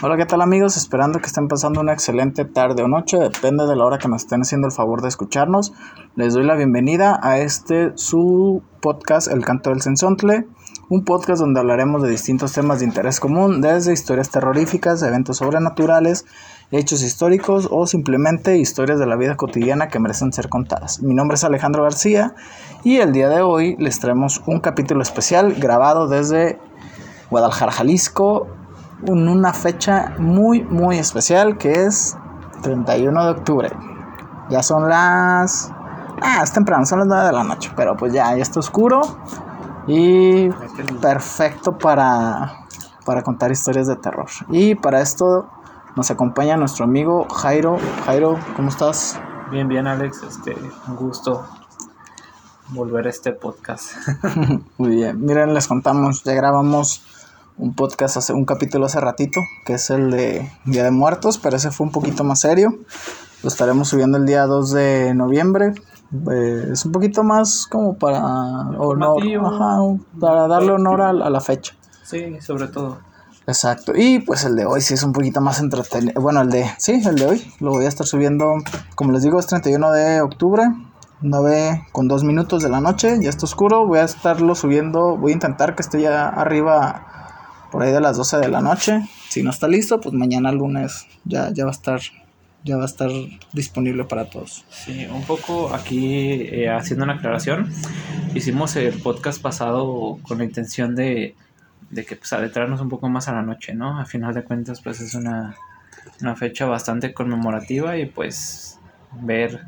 Hola, ¿qué tal amigos? Esperando que estén pasando una excelente tarde o noche, depende de la hora que nos estén haciendo el favor de escucharnos. Les doy la bienvenida a este su podcast El Canto del Sensontle, un podcast donde hablaremos de distintos temas de interés común, desde historias terroríficas, eventos sobrenaturales, hechos históricos o simplemente historias de la vida cotidiana que merecen ser contadas. Mi nombre es Alejandro García y el día de hoy les traemos un capítulo especial grabado desde Guadalajara, Jalisco, en una fecha muy, muy especial que es 31 de octubre. Ya son las... Ah, es temprano, son las 9 de la noche, pero pues ya, ya está oscuro y perfecto para, para contar historias de terror. Y para esto nos acompaña nuestro amigo Jairo. Jairo, ¿cómo estás? Bien, bien, Alex. Este, un gusto volver a este podcast. Muy bien. Miren, les contamos, ya grabamos un podcast, hace, un capítulo hace ratito, que es el de Día de Muertos, pero ese fue un poquito más serio. Lo estaremos subiendo el día 2 de noviembre. Eh, es un poquito más como para honor, ajá, para darle honor a, a, la fecha. Sí, sobre todo. Exacto. Y pues el de hoy sí es un poquito más entretenido. Bueno, el de, sí, el de hoy lo voy a estar subiendo, como les digo, es 31 de octubre. 9 con 2 minutos de la noche, ya está oscuro, voy a estarlo subiendo, voy a intentar que esté ya arriba por ahí de las 12 de la noche. Si no está listo, pues mañana lunes ya, ya va a estar ya va a estar disponible para todos. Sí, un poco aquí eh, haciendo una aclaración, hicimos el podcast pasado con la intención de, de que pues adentrarnos un poco más a la noche, ¿no? A final de cuentas pues es una, una fecha bastante conmemorativa y pues ver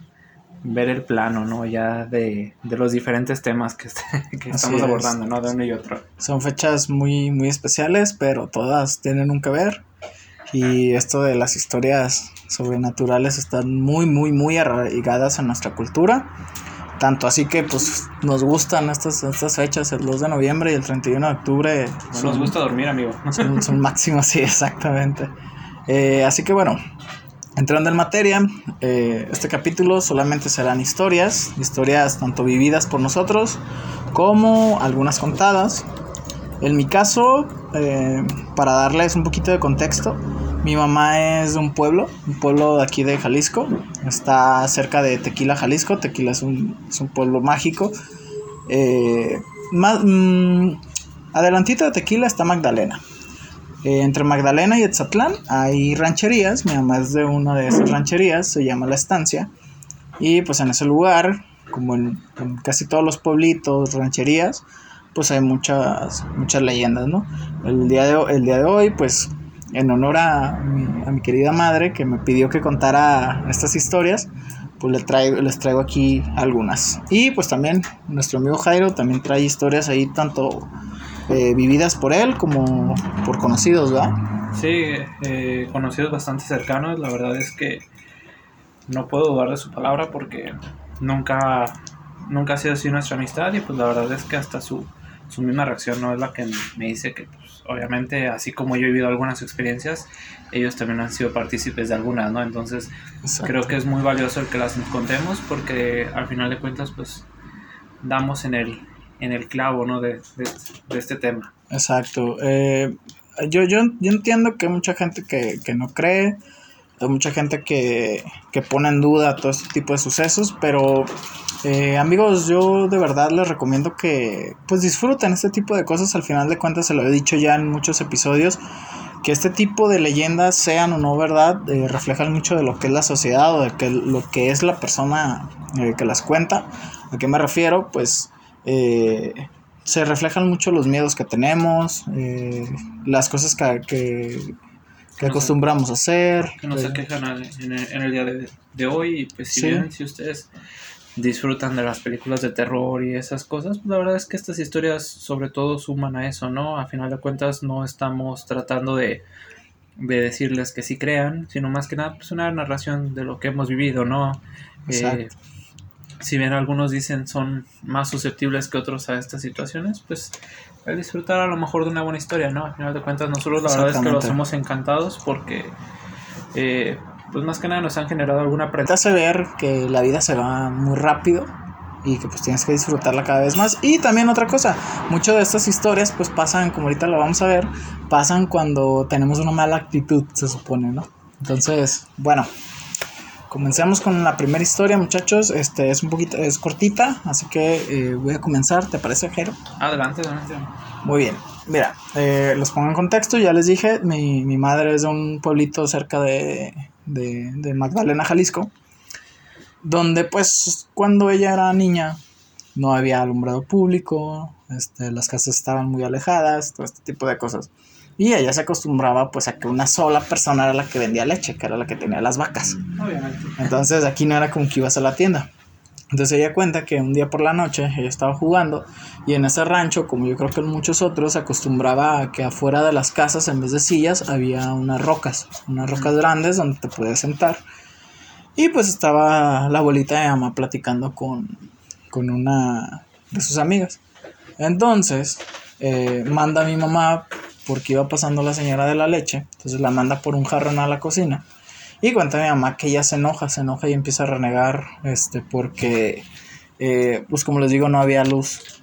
ver el plano, ¿no? Ya de, de los diferentes temas que, que estamos abordando, ¿no? De uno y otro. Son fechas muy, muy especiales, pero todas tienen un que ver. Y esto de las historias sobrenaturales están muy, muy, muy arraigadas en nuestra cultura. Tanto así que pues nos gustan estas, estas fechas, el 2 de noviembre y el 31 de octubre. son, nos gusta dormir, amigo. Son, son máximos, sí, exactamente. Eh, así que bueno, Entrando en materia, eh, este capítulo solamente serán historias, historias tanto vividas por nosotros como algunas contadas. En mi caso, eh, para darles un poquito de contexto, mi mamá es de un pueblo, un pueblo de aquí de Jalisco, está cerca de Tequila, Jalisco. Tequila es un, es un pueblo mágico. Eh, más, mmm, adelantito de Tequila está Magdalena. Eh, entre Magdalena y Etzatlán hay rancherías, mi mamá es de una de esas rancherías, se llama La Estancia, y pues en ese lugar, como en, casi todos los pueblitos, rancherías, pues hay muchas, muchas leyendas, ¿no? El día de, el día de hoy, pues en honor a mi, a mi querida madre que me pidió que contara estas historias, pues les traigo, les traigo aquí algunas. Y pues también nuestro amigo Jairo también trae historias ahí tanto eh, vividas por él como por conocidos, ¿verdad? Sí, eh, conocidos bastante cercanos. La verdad es que no puedo dudar de su palabra porque nunca, nunca ha sido así nuestra amistad y pues la verdad es que hasta su, su misma reacción no es la que me dice que pues, obviamente así como yo he vivido algunas experiencias, ellos también han sido partícipes de algunas, ¿no? Entonces Exacto. creo que es muy valioso el que las contemos porque al final de cuentas pues damos en el, en el clavo, ¿no? De, de, de este tema. Exacto. Eh, yo, yo, yo entiendo que hay mucha gente que, que no cree, hay mucha gente que, que, pone en duda todo este tipo de sucesos, pero eh, amigos, yo de verdad les recomiendo que pues disfruten este tipo de cosas. Al final de cuentas, se lo he dicho ya en muchos episodios, que este tipo de leyendas, sean o no verdad, eh, reflejan mucho de lo que es la sociedad o de que, lo que es la persona eh, que las cuenta. ¿A qué me refiero? Pues eh, se reflejan mucho los miedos que tenemos, eh, las cosas que, que, que acostumbramos a hacer. Que nos eh, aquejan en el, en el día de, de, hoy. Y pues si sí. bien, si ustedes disfrutan de las películas de terror y esas cosas, pues la verdad es que estas historias sobre todo suman a eso, ¿no? A final de cuentas no estamos tratando de, de decirles que sí crean, sino más que nada pues una narración de lo que hemos vivido, ¿no? Eh, si bien algunos dicen son más susceptibles que otros a estas situaciones, pues el disfrutar a lo mejor de una buena historia, ¿no? Al final de cuentas nosotros la verdad es que los hemos encantados porque eh, pues más que nada nos han generado alguna Te hace ver que la vida se va muy rápido y que pues tienes que disfrutarla cada vez más. Y también otra cosa, muchas de estas historias pues pasan, como ahorita lo vamos a ver, pasan cuando tenemos una mala actitud, se supone, ¿no? Entonces, bueno, comencemos con la primera historia, muchachos. Este es un poquito, es cortita, así que eh, voy a comenzar, ¿te parece, Jero? Adelante, adelante. Muy bien, mira, eh, los pongo en contexto, ya les dije, mi, mi madre es de un pueblito cerca de, de, de Magdalena, Jalisco donde pues cuando ella era niña no había alumbrado público, este, las casas estaban muy alejadas, todo este tipo de cosas. Y ella se acostumbraba pues a que una sola persona era la que vendía leche, que era la que tenía las vacas. Obviamente. Entonces aquí no era como que ibas a la tienda. Entonces ella cuenta que un día por la noche ella estaba jugando y en ese rancho, como yo creo que en muchos otros, acostumbraba a que afuera de las casas en vez de sillas había unas rocas, unas rocas grandes donde te podías sentar y pues estaba la abuelita de mamá platicando con, una de sus amigas. Entonces, eh, manda a mi mamá, porque iba pasando la señora de la leche, entonces la manda por un jarrón a la cocina. Y cuenta a mi mamá que ella se enoja, se enoja y empieza a renegar, este, porque, eh, pues como les digo, no había luz,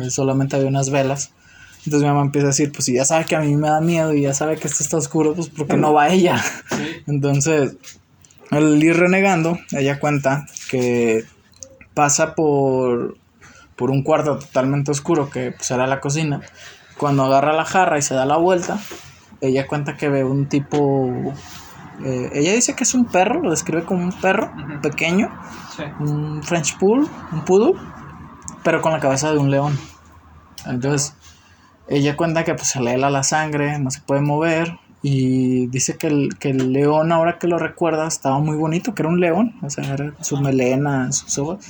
eh, solamente había unas velas. Entonces mi mamá empieza a decir, pues si ya sabe que a mí me da miedo y ya sabe que esto está oscuro, pues ¿por qué no va ella? Entonces, al ir renegando, ella cuenta que pasa por, por un cuarto totalmente oscuro que pues, era la cocina. Cuando agarra la jarra y se da la vuelta, ella cuenta que ve un tipo... Eh, ella dice que es un perro, lo describe como un perro pequeño, un French Pool, un poodle, pero con la cabeza de un león. Entonces, ella cuenta que pues se le hela la sangre, no se puede mover, y dice que el, que el león, ahora que lo recuerda, estaba muy bonito, que era un león, o sea, era su melena, sus ojos,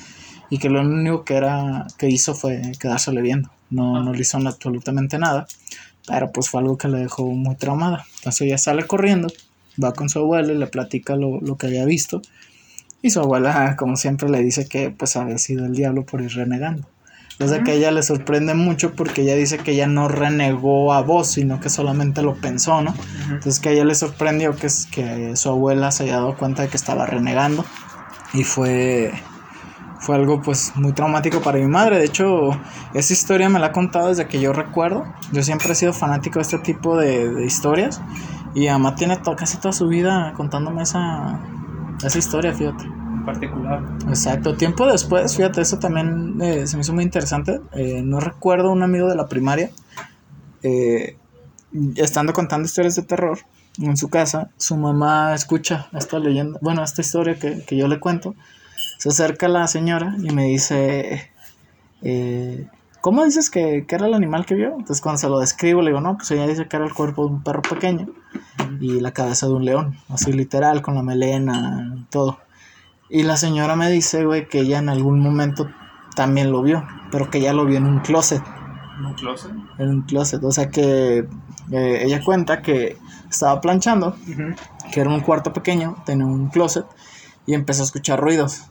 y que lo único que, era, que hizo fue quedársele viendo, no, no le hizo absolutamente nada, pero pues fue algo que le dejó muy traumada. Entonces ella sale corriendo, va con su abuela y le platica lo, lo que había visto, y su abuela, como siempre, le dice que pues había sido el diablo por ir renegando. Entonces que ella le sorprende mucho porque ella dice que ella no renegó a vos, sino que solamente lo pensó, ¿no? Entonces que a ella le sorprendió que, que su abuela se haya dado cuenta de que estaba renegando y fue fue algo pues muy traumático para mi madre. De hecho, esa historia me la ha contado desde que yo recuerdo. Yo siempre he sido fanático de este tipo de, historias. Y mamá tiene casi toda su vida contándome esa, esa historia, fíjate particular. Exacto, tiempo después, fíjate, eso también eh, se me hizo muy interesante. Eh, no recuerdo un amigo de la primaria, eh, estando contando historias de terror en su casa, su mamá escucha esta leyenda, bueno, esta historia que, que yo le cuento. Se acerca la señora y me dice, ¿cómo dices que, que, era el animal que vio? Entonces cuando se lo describo le digo, no, pues ella dice que era el cuerpo de un perro pequeño y la cabeza de un león, así literal, con la melena, todo. Y la señora me dice, güey, que ella en algún momento también lo vio, pero que ella lo vio en un closet. ¿En un closet? En un closet, o sea que eh, ella cuenta que estaba planchando, que era un cuarto pequeño, tenía un closet, y empezó a escuchar ruidos.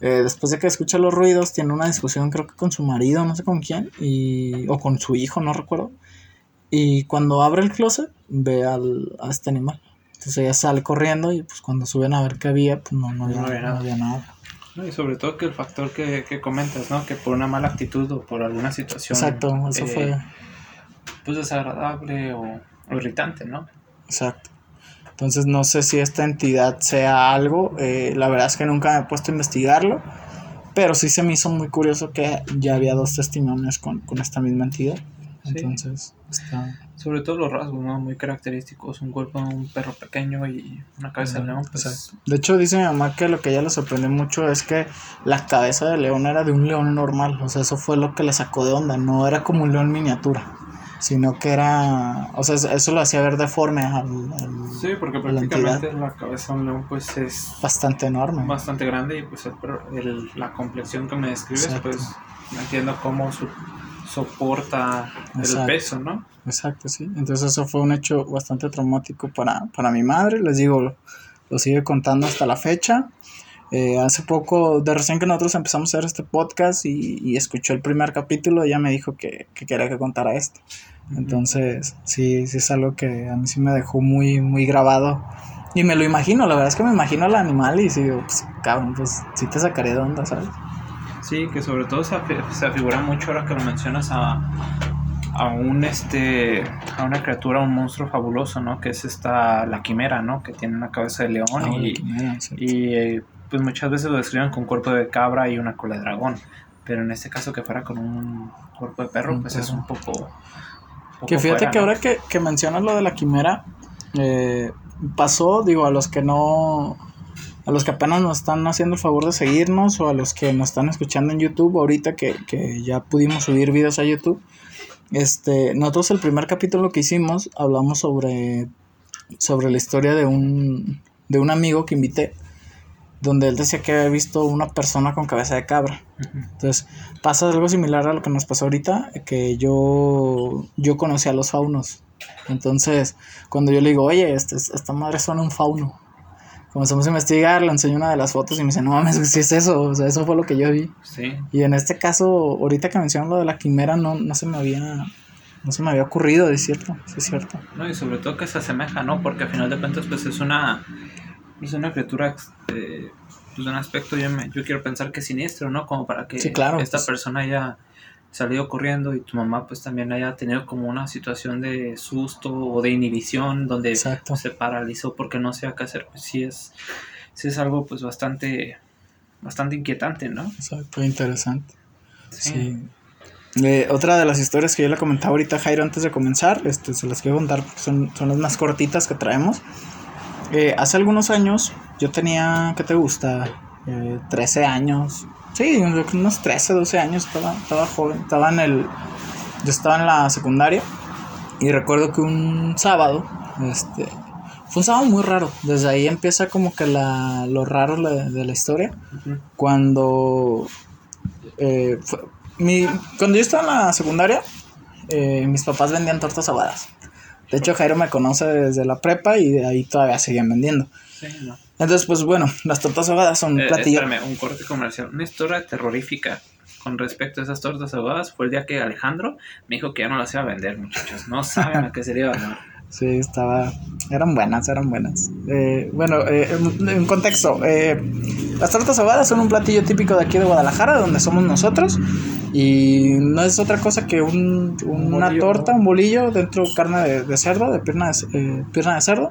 Eh, después de que escucha los ruidos, tiene una discusión creo que con su marido, no sé con quién, y, o con su hijo, no recuerdo. Y cuando abre el closet, ve al, a este animal. Entonces ella sale corriendo y pues cuando suben a ver qué había, pues no, no, había, nada. y sobre todo que el factor que, que, comentas, ¿no? Que por una mala actitud o por alguna situación. Exacto, eso eh, fue. Pues desagradable o, irritante, ¿no? Exacto. Entonces no sé si esta entidad sea algo. Eh, la verdad es que nunca me he puesto a investigarlo. Pero sí se me hizo muy curioso que ya había dos testimonios con, con esta misma entidad. Entonces, está... Sobre todo los rasgos, ¿no? Muy característicos. Un cuerpo de un perro pequeño y una cabeza de león. Pues... De hecho, dice mi mamá que lo que ella le sorprendió mucho es que la cabeza de león era de un león normal. O sea, eso fue lo que le sacó de onda. No era como un león miniatura. Sino que era. O sea, eso lo hacía ver deforme al. sí, porque prácticamente la, cabeza de un león, pues es. Bastante enorme. Bastante grande y, pues, el, la complexión que me describes, pues. entiendo cómo su soporta el peso, ¿no? Exacto, sí. Entonces eso fue un hecho bastante traumático para, para mi madre, les digo, lo, sigue contando hasta la fecha. Eh, hace poco, de recién que nosotros empezamos a hacer este podcast y, y escuchó el primer capítulo, ella me dijo que, que quería que contara esto. Entonces, sí, sí es algo que a mí sí me dejó muy, muy grabado. Y me lo imagino, la verdad es que me imagino al animal y digo, pues cabrón, pues sí te sacaré de onda, ¿sabes? Sí, que sobre todo se, se afigura mucho ahora que lo mencionas a, a un este a una criatura, un monstruo fabuloso, ¿no? Que es esta la quimera, ¿no? Que tiene una cabeza de león Ah, y, quimera, y eh, pues muchas veces lo describen con cuerpo de cabra y una cola de dragón, pero en este caso que fuera con un cuerpo de perro, Un pues es un poco, Que fíjate fuera, que ¿no? ahora que, que mencionas lo de la quimera, eh, pasó, digo, a los que no, a los que apenas nos están haciendo el favor de seguirnos o a los que nos están escuchando en YouTube ahorita que, que ya pudimos subir videos a YouTube. Este, nosotros el primer capítulo que hicimos hablamos sobre, sobre la historia de un, de un amigo que invité, donde él decía que había visto una persona con cabeza de cabra. Entonces, pasa algo similar a lo que nos pasó ahorita, que yo, yo conocí a los faunos. Entonces, cuando yo le digo, oye, este, esta madre suena un fauno. Comenzamos a investigar, le enseño una de las fotos y me dice, no mames, ¿qué es eso? O sea, eso fue lo que yo vi. Sí, Y en este caso, ahorita que mencionan lo de la quimera, no, no se me había, no se me había ocurrido, es cierto, sí es cierto. no, y sobre todo que se asemeja, ¿no? Porque al final de cuentas, pues es una, es una criatura eh, pues, de un aspecto, yo, me- yo quiero pensar que siniestro, ¿no? Como para que Sí, claro, esta pues. persona haya salido corriendo y tu mamá pues también haya tenido como una situación de susto o de inhibición donde Exacto. se paralizó porque no sabía qué hacer, pues sí es, sí es algo pues bastante, bastante inquietante, ¿no? Exacto, interesante. Sí. Eh, otra de las historias que yo le comentaba ahorita a Jairo antes de comenzar, este, se las quiero contar porque son, son las más cortitas que traemos. Eh, hace algunos años yo tenía, ¿qué te gusta? Eh, 13 años. Sí, unos 13, 12 años, estaba, estaba joven, estaba en el... Yo estaba en la secundaria y recuerdo que un sábado, este, fue un sábado muy raro. Desde ahí empieza como que la, lo raro de- de la historia cuando eh, fue- mi, cuando yo estaba en la secundaria eh, mis papás vendían tortas ahogadas de hecho Jairo me conoce desde la prepa y de ahí todavía seguían vendiendo Sí, no. entonces pues bueno las tortas ahogadas son un Eh, platillo espérame, un corte comercial. Una historia terrorífica con respecto a esas tortas ahogadas fue el día que Alejandro me dijo que ya no las iba a vender, muchachos. No saben a qué sería ganar. Sí, estaba. Eran buenas, eran buenas. Eh, bueno, eh, en, en contexto: eh, las tortas ahogadas son un platillo típico de aquí de Guadalajara, donde somos nosotros. Y no es otra cosa que un, Un una bolillo, torta, ¿no? un bolillo dentro carne de, de cerdo, de pierna de, eh, pierna de cerdo.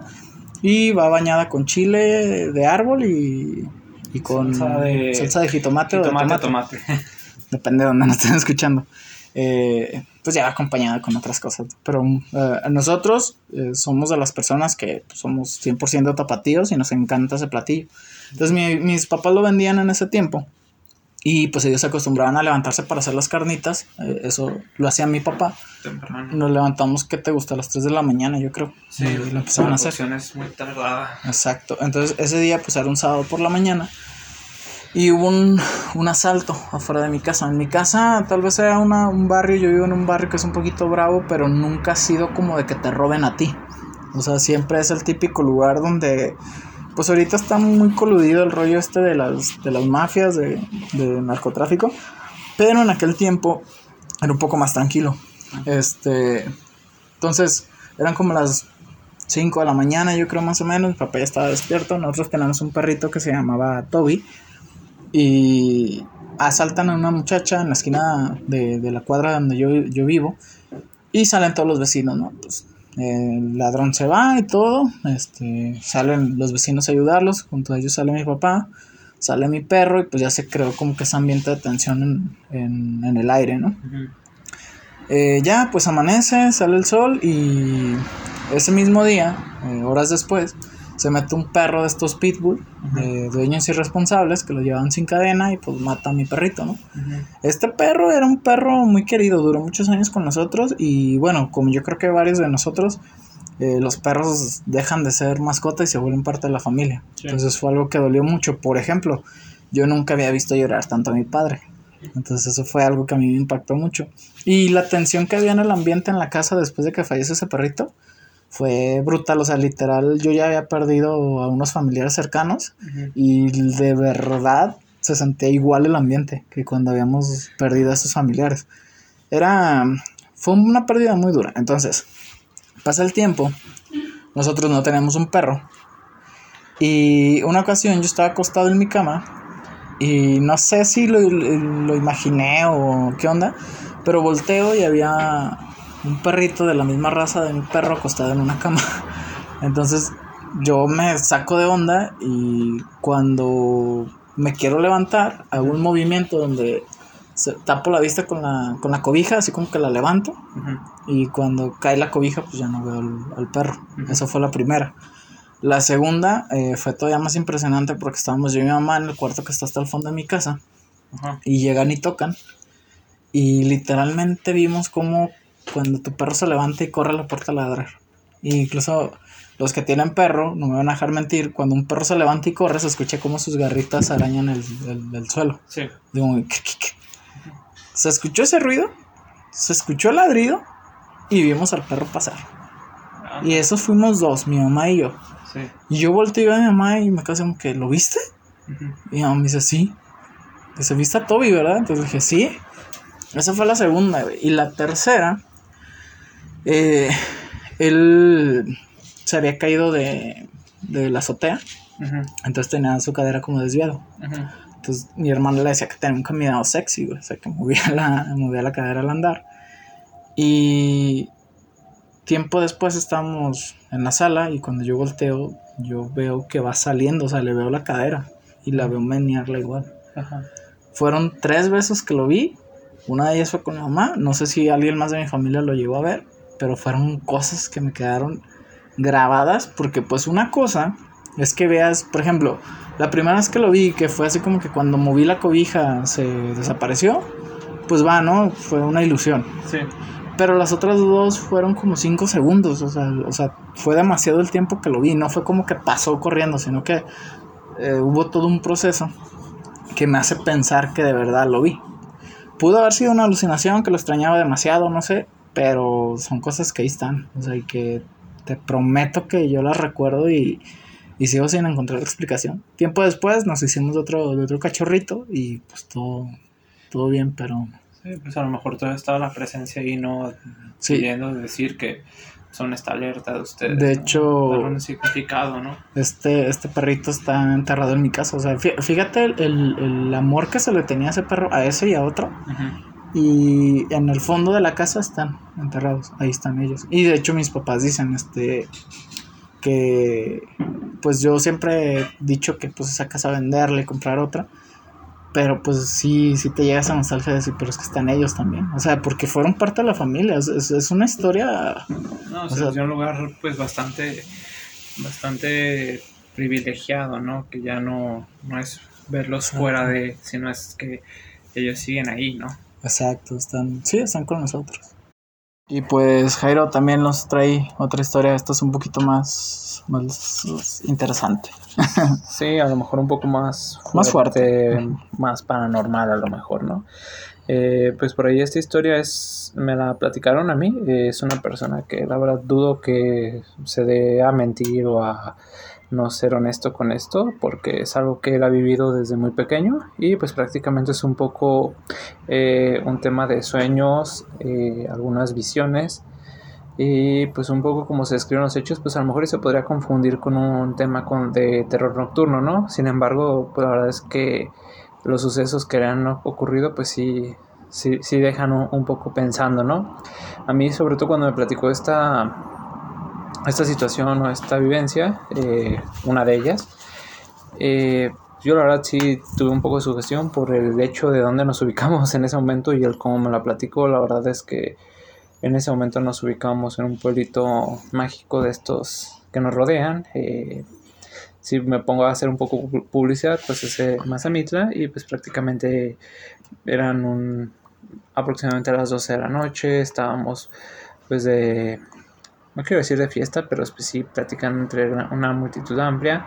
Y va bañada con chile de árbol y, y con Salsa de- salsa de jitomate, o de tomate tomate. depende de donde nos estén escuchando. Eh, pues ya acompañada con otras cosas. Pero eh, nosotros eh, somos de las personas que somos 100% tapatíos y nos encanta ese platillo. Entonces mi- mis papás lo vendían en ese tiempo y pues ellos se acostumbraban a levantarse para hacer las carnitas. Eh, eso lo hacía mi papá. Temprano. Nos levantamos, ¿qué te gusta? A las 3 de la mañana, yo creo. Sí, Y lo empezaban a hacer. es muy tardada. Exacto. Entonces ese día pues era un sábado por la mañana y hubo un, un asalto afuera de mi casa. En mi casa tal vez sea una, un barrio, yo vivo en un barrio que es un poquito bravo, pero nunca ha sido como de que te roben a ti. O sea, siempre es el típico lugar donde... Pues ahorita está muy coludido el rollo este de las, de las mafias, de, de narcotráfico. Pero en aquel tiempo era un poco más tranquilo. Este... Entonces, eran como las 5 de la mañana, yo creo más o menos. Mi papá ya estaba despierto. Nosotros tenemos un perrito que se llamaba Toby. Y asaltan a una muchacha en la esquina de, de la cuadra donde yo, yo vivo. Y salen todos los vecinos, ¿no? Pues el ladrón se va y todo. Este, salen los vecinos a ayudarlos. Junto a ellos sale mi papá. Sale mi perro. Y pues ya se creó como que ese ambiente de tensión en, en, en el aire, ¿no? Eh, ya, pues amanece, sale el sol y ese mismo día, eh, horas después, se mete un perro de estos pitbull, de dueños irresponsables, que lo llevaban sin cadena y pues mata a mi perrito, ¿no? Este perro era un perro muy querido, duró muchos años con nosotros y bueno, como yo creo que varios de nosotros, eh, los perros dejan de ser mascota y se vuelven parte de la familia. Sí. Entonces fue algo que dolió mucho. Por ejemplo, yo nunca había visto llorar tanto a mi padre. Entonces eso fue algo que a mí me impactó mucho. Y la tensión que había en el ambiente en la casa después de que falleció ese perrito fue brutal. O sea, literal, yo ya había perdido a unos familiares cercanos Ujú. y de verdad se sentía igual el ambiente que cuando habíamos perdido a esos familiares. Era, fue una pérdida muy dura. Entonces, pasa el tiempo, nosotros no tenemos un perro. Y una ocasión yo estaba acostado en mi cama Y no sé si lo, lo imaginé o qué onda, pero volteo y había un perrito de la misma raza de mi perro acostado en una cama. Entonces yo me saco de onda y cuando me quiero levantar, hago un movimiento donde tapo la vista con la, con la cobija, así como que la levanto. Y cuando cae la cobija, pues ya no veo al, perro. Esa fue la primera. La segunda eh, fue todavía más impresionante porque estábamos yo y mi mamá en el cuarto que está hasta el fondo de mi casa. Y llegan y tocan. Y literalmente vimos como cuando tu perro se levanta y corre a la puerta a ladrar. E incluso los que tienen perro, no me van a dejar mentir, cuando un perro se levanta y corre, se escucha como sus garritas arañan el, el, suelo. Sí. Digo, se escuchó ese ruido, se escuchó el ladrido y vimos al perro pasar. Ah. Y esos fuimos dos, mi mamá y yo. Sí. Y yo volteé a mi mamá y me quedé como que, ¿lo viste? Y mi mamá me dice, sí. se viste a Toby, ¿verdad? Entonces dije, sí. Esa fue la segunda, Y la tercera, eh, él se había caído de, de la azotea. Entonces tenía su cadera como desviado. Entonces mi hermano le decía que tenía un caminado sexy, O sea, que movía la, movía la cadera al andar. Y tiempo después estamos en la sala y cuando yo volteo, yo veo que va saliendo, o sea, le veo la cadera y la veo menearla igual. Fueron tres veces que lo vi. Una de ellas fue con mi mamá. No sé si alguien más de mi familia lo llegó a ver, pero fueron cosas que me quedaron grabadas porque pues una cosa es que veas, por ejemplo, la primera vez que lo vi, que fue así como que cuando moví la cobija se desapareció, pues va, ¿no? Fue una ilusión. Sí. Pero las otras dos fueron como cinco segundos, o sea, o sea, fue demasiado el tiempo que lo vi, no fue como que pasó corriendo, sino que eh, hubo todo un proceso que me hace pensar que de verdad lo vi. Pudo haber sido una alucinación, que lo extrañaba demasiado, no sé, pero son cosas que ahí están, o sea, y que te prometo que yo las recuerdo y, y sigo sin encontrar explicación. Tiempo después nos hicimos de otro, de otro cachorrito y pues todo, todo bien, pero... Sí, pues a lo mejor todavía estaba la presencia ahí, no sí. decir que son esta alerta de ustedes. De hecho, un significado, ¿no? Este, este perrito está enterrado en mi casa. O sea, fíjate el, el, amor que se le tenía a ese perro, a ese y a otro. Y en el fondo de la casa están enterrados, ahí están ellos. Y de hecho mis papás dicen este que pues yo siempre he dicho que pues esa casa venderle, comprar otra. Pero pues sí, sí te llegas a nostalgia de decir, pero es que están ellos también. O sea, porque fueron parte de la familia. Es, es, una historia. No, o sea, es un lugar pues bastante, bastante privilegiado, ¿no? Que ya no, no es verlos fuera de, sino es que ellos siguen ahí, ¿no? Exacto, están, sí, están con nosotros. Y pues Jairo también nos trae otra historia, esta es un poquito más, más interesante. sí, a lo mejor un poco más fuerte, más fuerte, más paranormal a lo mejor, ¿no? Eh, pues por ahí esta historia es, me la platicaron a mí, es una persona que la verdad dudo que se dé a mentir o a no ser honesto con esto porque es algo que él ha vivido desde muy pequeño y pues prácticamente es un poco eh, un tema de sueños, eh, algunas visiones y pues un poco como se describen los hechos pues a lo mejor se podría confundir con un tema con, de terror nocturno, ¿no? Sin embargo pues la verdad es que los sucesos que le han ocurrido pues sí, sí, sí dejan un, un poco pensando, ¿no? A mí sobre todo cuando me platicó esta esta situación o esta vivencia, eh, una de ellas. Eh, yo la verdad sí tuve un poco de sugestión por el hecho de dónde nos ubicamos en ese momento y el cómo me la platicó. La verdad es que en ese momento nos ubicamos en un pueblito mágico de estos que nos rodean. Eh, si me pongo a hacer un poco publicidad, pues es Mazamitla y pues prácticamente eran un, aproximadamente a las 12 de la noche, estábamos pues de no quiero decir de fiesta, pero pues sí platican entre una multitud amplia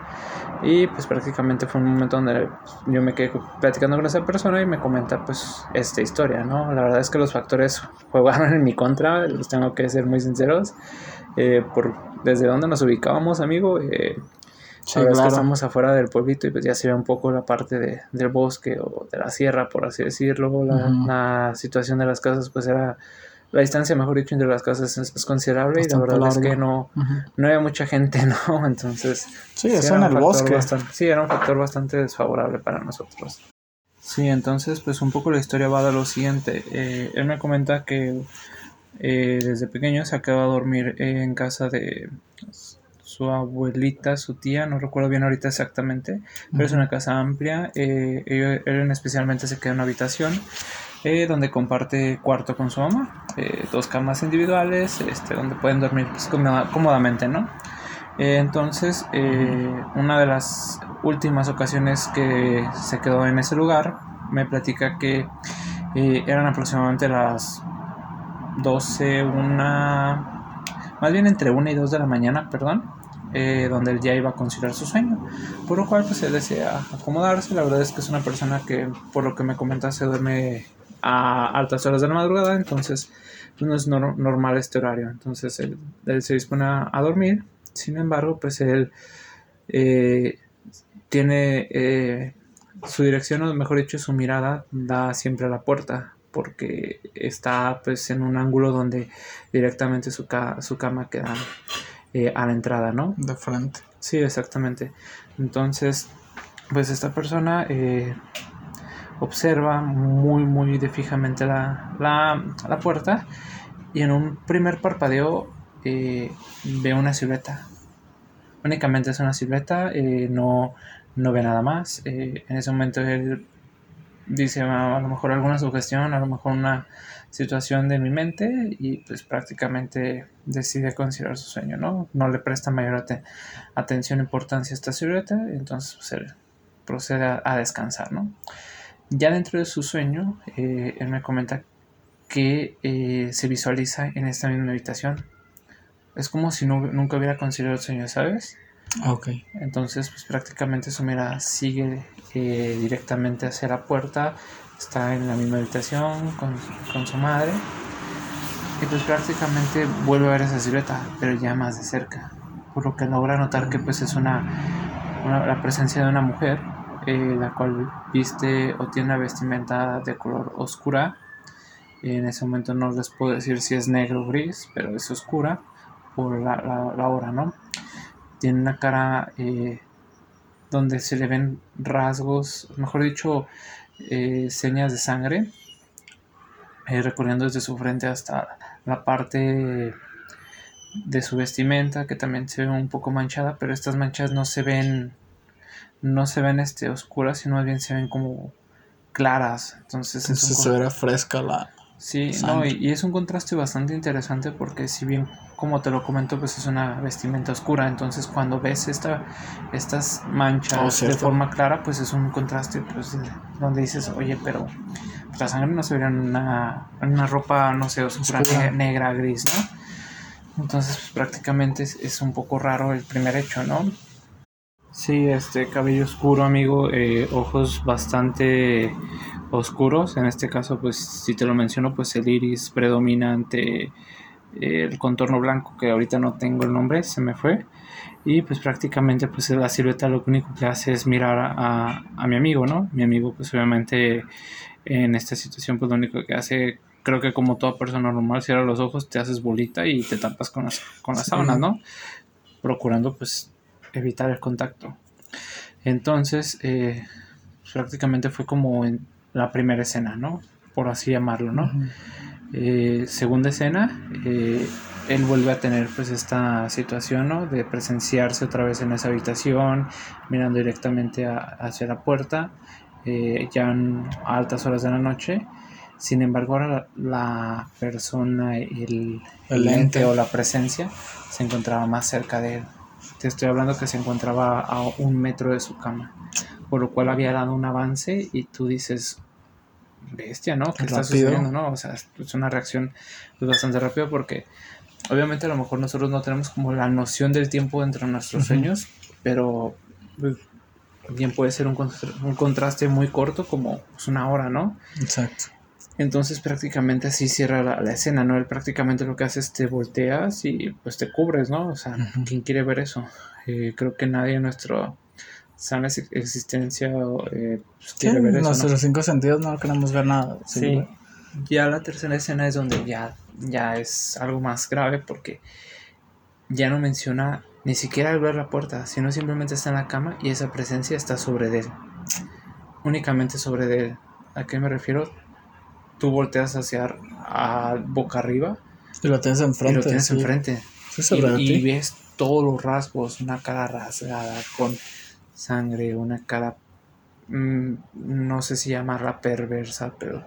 y pues prácticamente fue un momento donde yo me quedé platicando con esa persona y me comenta pues esta historia, ¿no? La verdad es que los factores jugaron en mi contra, los tengo que ser muy sinceros, eh, por desde donde nos ubicábamos, amigo, eh, Sí, que estamos afuera del pueblito y pues ya se ve un poco la parte de, del bosque o de la sierra, por así decirlo. La, la situación de las casas pues era la distancia, mejor dicho, entre las casas es, considerable y la verdad es que no, no había mucha gente, ¿no? Entonces, sí, eso en el bosque. sí, era un factor bastante desfavorable para nosotros. Sí, entonces pues un poco la historia va de lo siguiente. Eh, él me comenta que eh, desde pequeño se acaba de dormir en casa de su abuelita, su tía, no recuerdo bien ahorita exactamente, pero es una casa amplia. Eh, él especialmente se queda en una habitación eh, donde comparte cuarto con su mamá, eh, dos camas individuales, este, donde pueden dormir pues, cómodamente, ¿no? Eh, entonces, una de las últimas ocasiones que se quedó en ese lugar, me platica que eran aproximadamente las 12, una, más bien entre 1 y 2 de la mañana, perdón, donde él ya iba a conciliar su sueño. Por lo cual, pues él desea acomodarse. La verdad es que es una persona que, por lo que me comenta, se duerme a altas horas de la madrugada, entonces pues, no es normal este horario. Entonces él, se dispone a, dormir, sin embargo, pues él eh, tiene eh, su dirección, o mejor dicho, su mirada da siempre a la puerta, porque está pues en un ángulo donde directamente su, su cama queda eh, a la entrada, ¿no? De frente. Sí, exactamente. Entonces, pues esta persona observa muy, muy de fijamente la, la, puerta y en un primer parpadeo eh, ve una silueta. Únicamente es una silueta, eh, no, no ve nada más. Eh, en ese momento él dice a, lo mejor alguna sugestión, a lo mejor una situación de mi mente y pues prácticamente decide considerar su sueño, ¿no? No le presta mayor atención, importancia a esta silueta, entonces pues procede a, a descansar, ¿no? Ya dentro de su sueño, eh, él me comenta que eh, se visualiza en esta misma habitación. Es como si nunca hubiera considerado el sueño, ¿sabes? Ok. Entonces, pues prácticamente su mirada sigue eh, directamente hacia la puerta, está en la misma habitación con, con, su madre. Y pues prácticamente vuelve a ver esa silueta, pero ya más de cerca. Por lo que logra notar que pues es una, una la presencia de una mujer eh, la cual viste o tiene una vestimenta de color oscura. En ese momento no les puedo decir si es negro o gris, pero es oscura por la, hora, ¿no? Tiene una cara eh, donde se le ven rasgos, mejor dicho, eh, señas de sangre, recorriendo desde su frente hasta la parte de su vestimenta, que también se ve un poco manchada, pero estas manchas no se ven no se ven este, oscuras, sino más bien se ven como claras. Entonces, se verá fresca la. Sí, no, y, es un contraste bastante interesante porque si bien, como te lo comento, pues es una vestimenta oscura, entonces cuando ves esta, estas manchas oh, de forma clara, pues es un contraste pues, donde dices, oye, pero la sangre no se vería en una, una ropa, no sé, oscura, negra, gris, ¿no? Entonces, pues, prácticamente es, es, un poco raro el primer hecho, ¿no? Sí, este cabello oscuro, amigo, eh, ojos bastante oscuros. En este caso, pues si te lo menciono, pues el iris predominante, eh, el contorno blanco, que ahorita no tengo el nombre, se me fue. Y pues prácticamente pues la silueta lo único que hace es mirar a, a mi amigo, ¿no? Mi amigo pues obviamente en esta situación pues lo único que hace creo que como toda persona normal, cierra los ojos, te haces bolita y te tapas con las, con las sábanas, ¿no? Procurando pues evitar el contacto. Entonces, eh, prácticamente fue como en la primera escena, ¿no? Por así llamarlo, ¿no? Eh, segunda escena, eh, él vuelve a tener pues esta situación, ¿no? De presenciarse otra vez en esa habitación, mirando directamente hacia la puerta, ya a altas horas de la noche. Sin embargo, ahora la, persona, el, el ente o la presencia se encontraba más cerca de él. Te estoy hablando que se encontraba a un metro de su cama, por lo cual había dado un avance y tú dices, bestia, ¿no? ¿Qué está sucediendo, no? O sea, es una reacción pues, bastante rápida porque obviamente a lo mejor nosotros no tenemos como la noción del tiempo entre nuestros sueños, pero pues, bien puede ser un, un, contraste muy corto como pues, una hora, ¿no? Exacto. Entonces prácticamente así cierra la, escena, ¿no? Él prácticamente lo que hace es te volteas y pues te cubres, ¿no? O sea, ¿quién quiere ver eso? Eh, creo que nadie en nuestra sana existencia eh, pues, quiere ver eso. Nuestros cinco sentidos no queremos ver nada. Sí. Ya la tercera escena es donde ya, ya es algo más grave porque ya no menciona ni siquiera al ver la puerta, sino simplemente está en la cama y esa presencia está sobre él. únicamente sobre de ¿A qué me refiero? Tú volteas hacia a boca arriba. Y lo tienes enfrente. Y lo tienes enfrente. y, ves todos los rasgos, una cara rasgada con sangre, una cara, mm, no sé si llamarla perversa, pero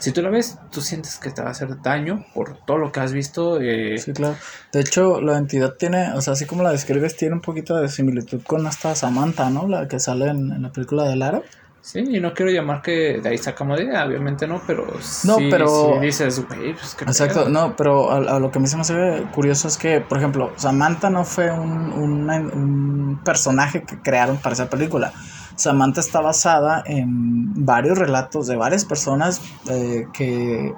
si tú la ves, tú sientes que te va a hacer daño por todo lo que has visto. Eh, sí, claro. De hecho, la entidad tiene, o sea, así como la describes, tiene un poquito de similitud con esta Samantha, ¿no? La que sale en, la película de Lara. Sí, y no quiero llamar que de ahí sacamos idea, obviamente no, pero no, pero dices, güey, pues que Exacto, no, pero a, lo que a mí se me hace curioso es que, por ejemplo, Samantha no fue un, un personaje que crearon para esa película. Samantha está basada en varios relatos de varias personas eh, que,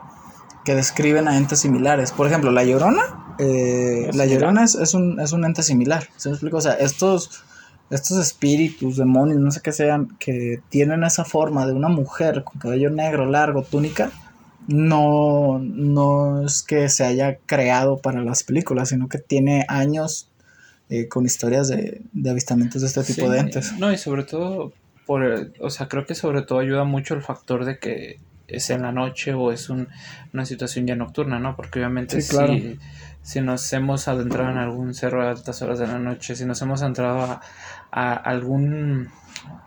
describen a entes similares. Por ejemplo, La Llorona. Eh, la Llorona es, un, es un ente similar. ¿Se me explica? O sea, estos, estos espíritus, demonios, no sé qué sean, que tienen esa forma de una mujer con cabello negro, largo, túnica, no, no es que se haya creado para las películas, sino que tiene años eh, con historias de, avistamientos de este tipo de entes. No, y sobre todo, por o sea, creo que sobre todo ayuda mucho el factor de que es en la noche o es una situación ya nocturna, ¿no? Porque obviamente si, si nos hemos adentrado en algún cerro a altas horas de la noche, si nos hemos entrado a, algún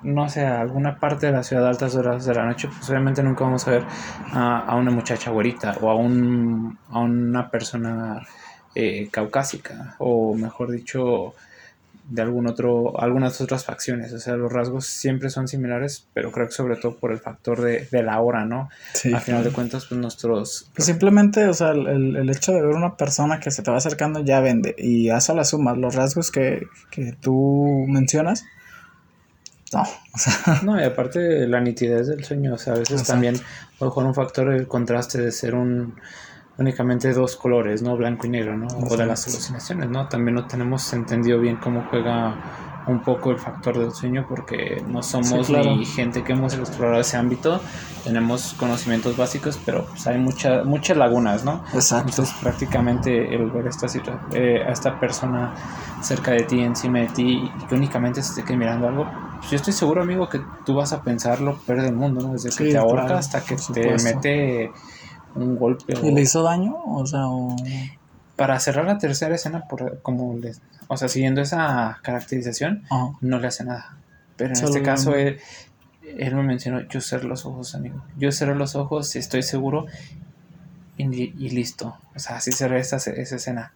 no sé, a alguna parte de la ciudad a altas horas de la noche, pues obviamente nunca vamos a ver a, a una muchacha güerita o a, un, a una persona eh, caucásica, o mejor dicho, de algún otro, algunas otras facciones. O sea, los rasgos siempre son similares, pero creo que sobre todo por el factor de, la hora, ¿no? Sí, Al final de cuentas, pues nuestros... Pues simplemente, o sea, el, el, hecho de ver una persona que se te va acercando ya vende. Y haz a la suma los rasgos que, que tú mencionas. No, o sea. No, y aparte la nitidez del sueño, o sea, a veces también, mejor un factor el contraste de ser un únicamente dos colores, ¿no? Blanco y negro, ¿no? O de las alucinaciones, ¿no? También no tenemos entendido bien cómo juega un poco el factor del sueño porque no somos ni gente que hemos explorado ese ámbito, tenemos conocimientos básicos, pero pues hay mucha, muchas lagunas, ¿no? Exacto. Entonces prácticamente el ver esta eh, a esta persona cerca de ti, encima de ti, y que únicamente se quede mirando algo, pues yo estoy seguro, amigo, que tú vas a pensar lo peor del mundo, ¿no? Desde que te ahorca hasta que te mete un golpe. ¿Y le hizo daño? O sea, para cerrar la tercera escena, por, como les, o sea, siguiendo esa caracterización, no le hace nada. Pero en este caso, él, él, me mencionó, yo cerré los ojos, amigo. Yo cerré los ojos, estoy seguro, y, listo. O sea, así cerré esa escena.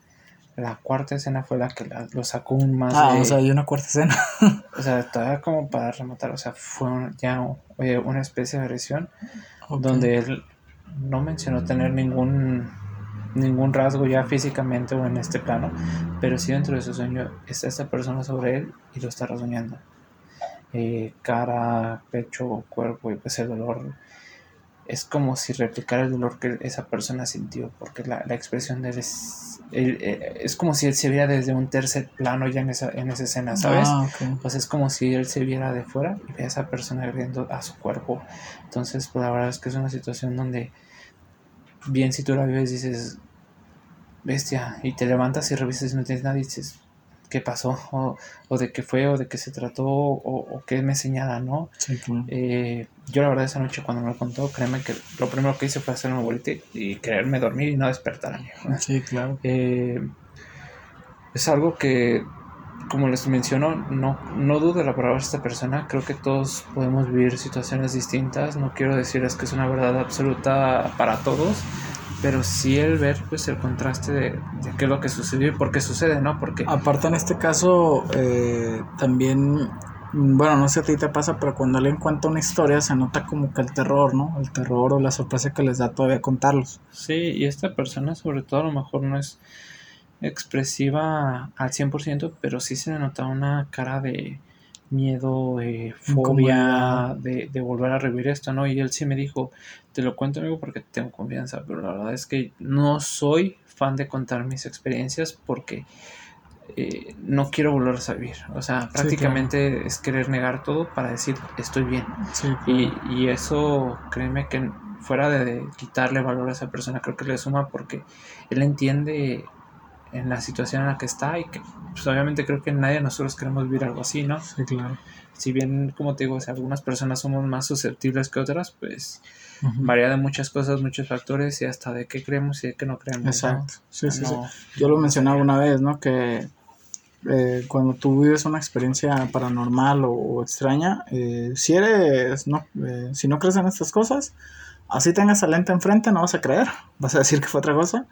La cuarta escena fue la que lo sacó un más. Ah, o sea, hay una cuarta escena. o sea, todavía como para rematar, o sea, fue ya una especie de agresión donde él no mencionó tener ningún ningún rasgo ya físicamente o en este plano, pero sí dentro de su sueño está esta persona sobre él y lo está rasguñando. Eh, cara, pecho, cuerpo y pues el dolor es como si replicara el dolor que esa persona sintió, porque la, expresión de él es, es como si él se viera desde un tercer plano ya en esa, en esa escena, ¿sabes? Ah, pues es como si él se viera de fuera y ve a esa persona agrediendo a su cuerpo. Entonces, pues la verdad es que es una situación donde bien si tú la vives dices, bestia, y te levantas y revisas y no tienes nada y dices, ¿qué pasó? O, de qué fue, o de qué se trató, o, qué me señala, ¿no? Eh, yo la verdad esa noche cuando me lo contó, créeme que lo primero que hice fue hacerme bolita y quererme dormir y no despertar, amigo. Sí, claro. Eh, es algo que, como les menciono, no, no dudo la palabra de esta persona. Creo que todos podemos vivir situaciones distintas. No quiero decirles que es una verdad absoluta para todos pero sí el ver pues el contraste de, qué es lo que sucedió y por qué sucede, ¿no? Porque aparte en este caso eh, también bueno, no sé a ti te pasa, pero cuando alguien cuenta una historia se nota como que el terror, ¿no? El terror o la sorpresa que les da todavía contarlos. Sí, y esta persona sobre todo a lo mejor no es expresiva al 100%, pero sí se le nota una cara de miedo, eh, fobia de, de, volver a revivir esto, ¿no? Y él sí me dijo, te lo cuento amigo porque tengo confianza, pero la verdad es que no soy fan de contar mis experiencias porque eh, no quiero volver a vivir. O sea, prácticamente es querer negar todo para decir estoy bien. y, y, eso, créeme que fuera de quitarle valor a esa persona, creo que le suma porque él entiende en la situación en la que está y que pues obviamente creo que nadie de nosotros queremos vivir algo así, ¿no? Sí, claro. Si bien, como te digo, si algunas personas somos más susceptibles que otras, pues varía de muchas cosas, muchos factores y hasta de qué creemos y de qué no creemos. Exacto. Sí, sí, sí. Yo lo mencionaba una vez, ¿no? Que eh, cuando tú vives una experiencia paranormal o, extraña, eh, si eres, no, eh, si no crees en estas cosas, así tengas al lente enfrente, no vas a creer, vas a decir que fue otra cosa.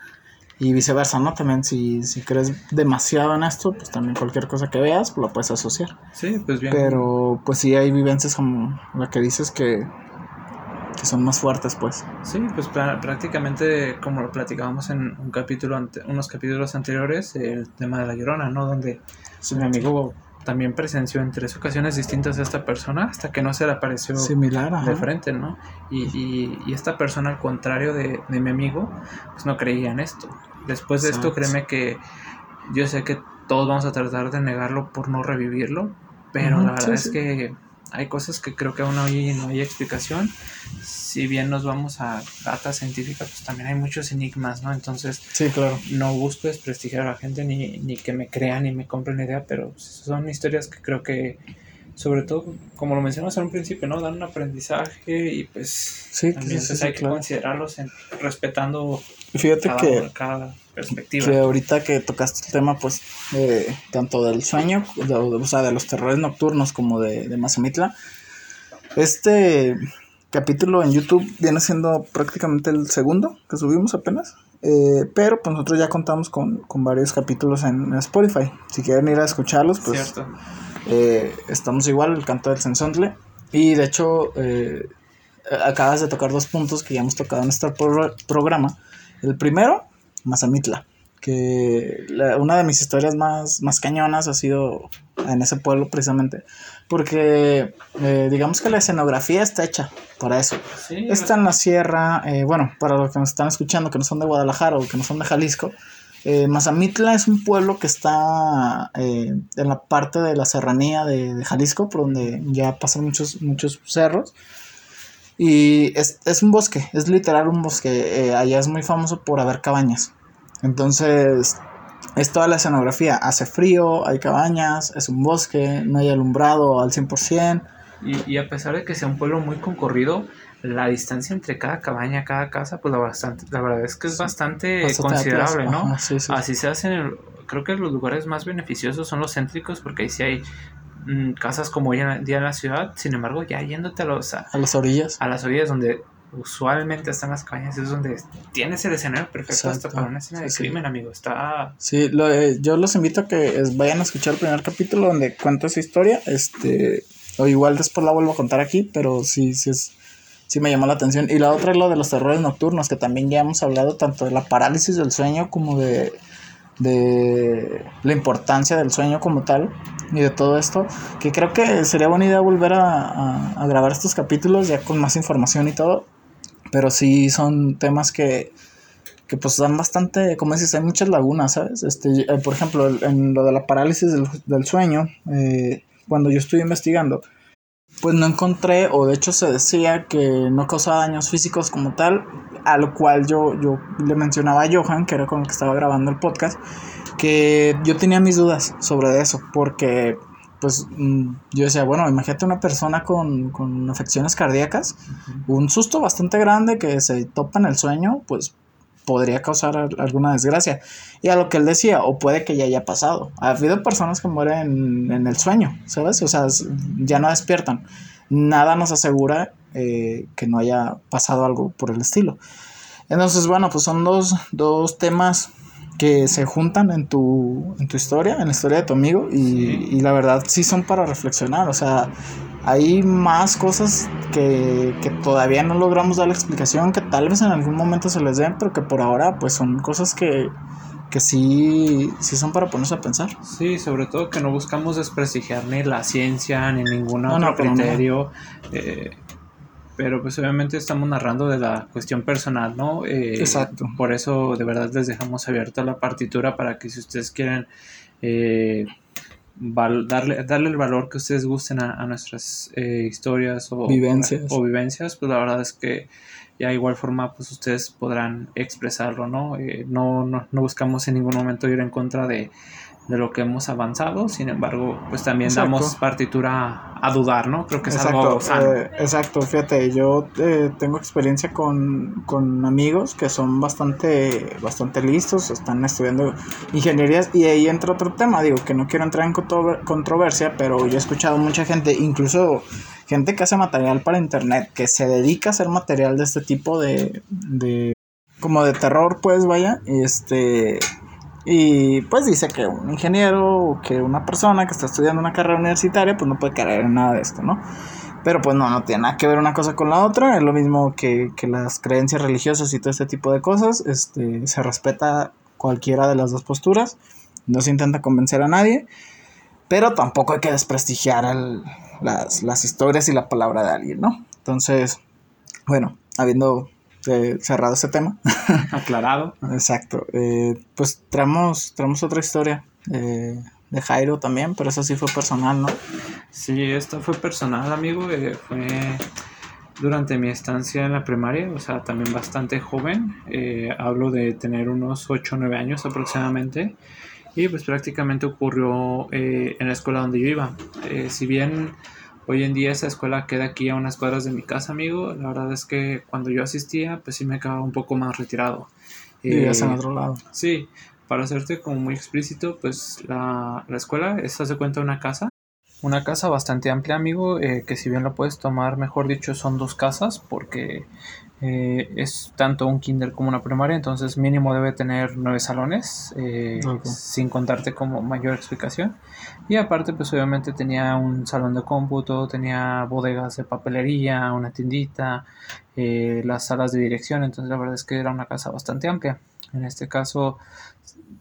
Y viceversa, ¿no? También si, si crees demasiado en esto, pues también cualquier cosa que veas, pues lo puedes asociar. Sí, pues bien. Pero pues sí hay vivencias como la que dices que, que son más fuertes, pues. Sí, pues prácticamente como lo platicábamos en un capítulo ante, unos capítulos anteriores, el tema de la llorona, ¿no? Donde mi amigo también presenció en tres ocasiones distintas a esta persona hasta que no se le apareció Similar, de frente, ¿no? Y, y, y, esta persona, al contrario de, de, mi amigo, pues no creía en esto. Después de esto, créeme que yo sé que todos vamos a tratar de negarlo por no revivirlo, pero la verdad es que hay cosas que creo que aún hoy no hay explicación. Si bien nos vamos a data científica, pues también hay muchos enigmas, ¿no? Entonces, sí, claro. no busco desprestigiar a la gente ni, ni que me crean ni me compren la idea, pero son historias que creo que, sobre todo, como lo mencionamos en un principio, ¿no? Dan un aprendizaje y pues sí, también pues, hay que considerarlos en, respetando Fíjate cada, que, cada perspectiva. que ahorita que tocaste el tema, pues, eh, tanto del sueño, de, o sea, de los terrores nocturnos como de, de Mazamitla, este capítulo en YouTube viene siendo prácticamente el segundo que subimos apenas. Eh, pero pues nosotros ya contamos con, con varios capítulos en, Spotify. Si quieren ir a escucharlos, pues eh, estamos igual, el canto del Sensontle. Y de hecho, eh, acabas de tocar dos puntos que ya hemos tocado en este pro programa. El primero, Mazamitla, que una de mis historias más, más cañonas ha sido en ese pueblo precisamente, porque eh, digamos que la escenografía está hecha para eso. Sí, está en la sierra, eh, bueno, para los que nos están escuchando que no son de Guadalajara o que no son de Jalisco, eh, Mazamitla es un pueblo que está eh, en la parte de la serranía de, de, Jalisco, por donde ya pasan muchos, muchos cerros. Y es, es un bosque, es literal un bosque. Eh, allá es muy famoso por haber cabañas. Entonces, es toda la escenografía. Hace frío, hay cabañas, es un bosque, no hay alumbrado al 100%. Y, y a pesar de que sea un pueblo muy concurrido, la distancia entre cada cabaña, cada casa, pues la, bastante, la verdad es que es bastante, bastante considerable, ¿no? Ajá, sí, sí. Así se hacen, creo que los lugares más beneficiosos son los céntricos, porque ahí sí hay casas como hoy en día en la ciudad, sin embargo, ya yéndote a, los, a, a las orillas. A las orillas donde usualmente están las cabañas, es donde tienes el escenario perfecto Exacto. hasta para una escena de crimen, sí. amigo. Está. Sí, lo, eh, yo los invito a que es, vayan a escuchar el primer capítulo donde cuento esa historia. Este, o igual después la vuelvo a contar aquí, pero sí, sí es. Sí me llamó la atención. Y la otra es lo de los terrores nocturnos, que también ya hemos hablado tanto de la parálisis del sueño como de, de la importancia del sueño como tal y de todo esto, que creo que sería buena idea volver a, a, a grabar estos capítulos ya con más información y todo, pero sí son temas que, que pues dan bastante, como dices, hay muchas lagunas, ¿sabes? Este, eh, por ejemplo, en lo de la parálisis del, del sueño, eh, cuando yo estuve investigando, pues no encontré, o de hecho se decía que no causaba daños físicos como tal, a lo cual yo, yo le mencionaba a Johan, que era con el que estaba grabando el podcast, que yo tenía mis dudas sobre eso, porque pues yo decía, bueno, imagínate una persona con, con afecciones cardíacas, uh -huh. un susto bastante grande que se topa en el sueño, pues podría causar alguna desgracia. Y a lo que él decía, o puede que ya haya pasado. Ha habido personas que mueren en, el sueño, ¿sabes? O sea, ya no despiertan. Nada nos asegura eh, que no haya pasado algo por el estilo. Entonces, bueno, pues son dos, dos temas que se juntan en tu, en tu historia, en la historia de tu amigo, y, sí. y la verdad sí son para reflexionar. O sea, hay más cosas que, que, todavía no logramos dar la explicación, que tal vez en algún momento se les den, pero que por ahora pues son cosas que, que sí, sí son para ponerse a pensar. Sí, sobre todo que no buscamos desprestigiar ni la ciencia ni ningún otro no, no, criterio. No. Eh, pero pues obviamente estamos narrando de la cuestión personal, ¿no? Eh, Exacto. Por eso de verdad les dejamos abierta la partitura para que si ustedes quieren... Eh, darle, darle el valor que ustedes gusten a, nuestras eh, historias o vivencias. o vivencias, pues la verdad es que ya igual forma pues ustedes podrán expresarlo, ¿no? Eh, no, no, no, buscamos en ningún momento ir en contra de, de lo que hemos avanzado, sin embargo, pues también damos partitura a dudar, ¿no? Creo que es exacto, algo sano. Eh, exacto, fíjate, yo eh, tengo experiencia con, con, amigos que son bastante, bastante listos, están estudiando ingenierías y ahí entra otro tema, digo, que no quiero entrar en controversia, pero yo he escuchado mucha gente, incluso gente que hace material para internet, que se dedica a hacer material de este tipo de, de como de terror, pues vaya, este y pues dice que un ingeniero o que una persona que está estudiando una carrera universitaria pues no puede creer en nada de esto, ¿no? Pero pues no, no tiene nada que ver una cosa con la otra, es lo mismo que, que las creencias religiosas y todo este tipo de cosas, este, se respeta cualquiera de las dos posturas, no se intenta convencer a nadie, pero tampoco hay que desprestigiar las, las historias y la palabra de alguien, ¿no? Entonces, bueno, habiendo cerrado ese tema. Aclarado. Exacto. Eh, pues traemos, traemos otra historia eh, de Jairo también, pero eso sí fue personal, ¿no? Sí, esta fue personal, amigo. Eh, fue durante mi estancia en la primaria, o sea, también bastante joven. hablo de tener unos 8 o 9 años aproximadamente. Y pues prácticamente ocurrió en la escuela donde yo iba. si bien Hoy en día esa escuela queda aquí a unas cuadras de mi casa, amigo. La verdad es que cuando yo asistía, pues sí me quedaba un poco más retirado. Vivías en otro lado. Sí, para hacerte como muy explícito, pues la, la escuela es, hace cuenta, una casa. Una casa bastante amplia, amigo, eh, que si bien lo puedes tomar, mejor dicho, son dos casas, porque eh, es tanto un kinder como una primaria, entonces mínimo debe tener nueve salones, eh, sin contarte como mayor explicación. Y aparte, pues obviamente tenía un salón de cómputo, tenía bodegas de papelería, una tiendita, eh, las salas de dirección, entonces la verdad es que era una casa bastante amplia. En este caso,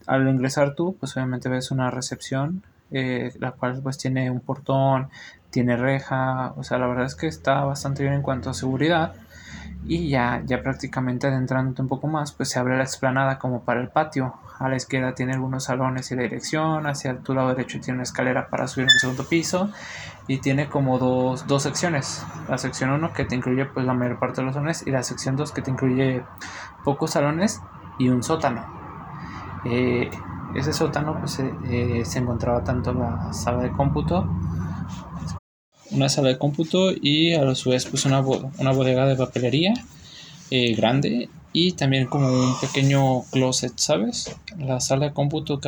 al ingresar tú, pues obviamente ves una recepción, la cual pues tiene un portón, tiene reja, o sea, la verdad es que está bastante bien en cuanto a seguridad y ya, ya prácticamente adentrándote un poco más, pues se abre la explanada como para el patio. A la izquierda tiene algunos salones y la dirección, hacia tu lado derecho tiene una escalera para subir un segundo piso y tiene como dos, dos secciones. La sección 1 que te incluye pues la mayor parte de los salones y la sección 2 que te incluye pocos salones y un sótano. Eh, ese sótano pues eh, se encontraba tanto la sala de cómputo una sala de cómputo y a su vez pues una, una bodega de papelería eh, grande y también como un pequeño closet, ¿sabes? La sala de cómputo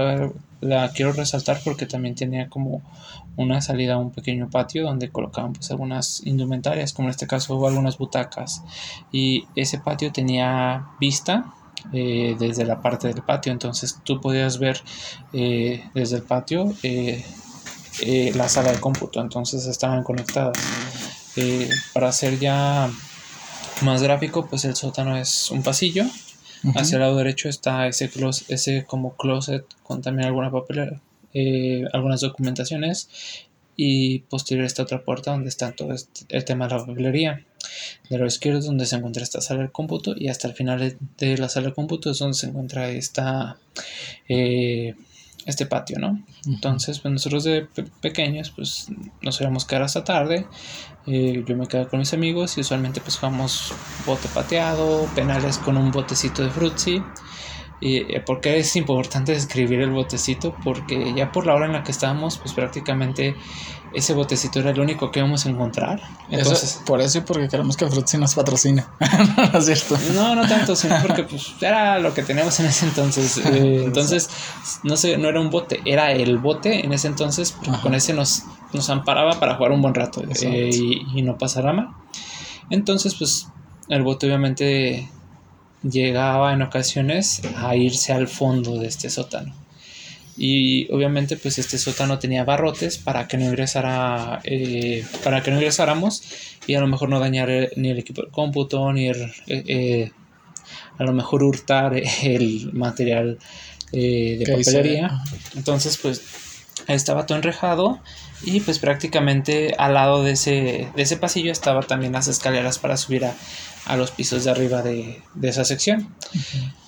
la quiero resaltar porque también tenía como una salida a un pequeño patio donde colocaban pues algunas indumentarias, como en este caso algunas butacas y ese patio tenía vista eh, desde la parte del patio, entonces tú podías ver eh, desde el patio la sala de cómputo, entonces estaban conectadas. Eh, para hacer ya más gráfico, pues el sótano es un pasillo. Hacia el lado derecho está ese, ese como closet con también alguna papelera, eh, algunas documentaciones. Y posterior está otra puerta donde está todo este, el tema de la papelería. De lado izquierdo es donde se encuentra esta sala de cómputo y hasta el final de la sala de cómputo es donde se encuentra esta este patio, ¿no? Entonces, pues nosotros de pequeños, pues nos íbamos a quedar hasta tarde. Eh, yo me quedaba con mis amigos y usualmente pues jugamos bote pateado, penales con un botecito de frutzi. ¿Y eh, por qué es importante escribir el botecito? Porque ya por la hora en la que estábamos, pues prácticamente ese botecito era el único que íbamos a encontrar. Entonces, por eso y porque queremos que Frutzi nos patrocine. no es cierto. No, no tanto, sino porque pues, era lo que teníamos en ese entonces. Eh, entonces, no sé, no era un bote, era el bote en ese entonces, con ese nos, nos amparaba para jugar un buen rato eh, y, y no pasara mal. Entonces, pues el bote obviamente llegaba en ocasiones a irse al fondo de este sótano y obviamente pues este sótano tenía barrotes para que no ingresara eh, para que no ingresáramos y a lo mejor no dañar ni el equipo de cómputo ni eh, eh, a lo mejor hurtar el material de papelería. entonces pues estaba todo enrejado y pues prácticamente al lado de ese, de ese pasillo estaba también las escaleras para subir a, a los pisos de arriba de, de esa sección.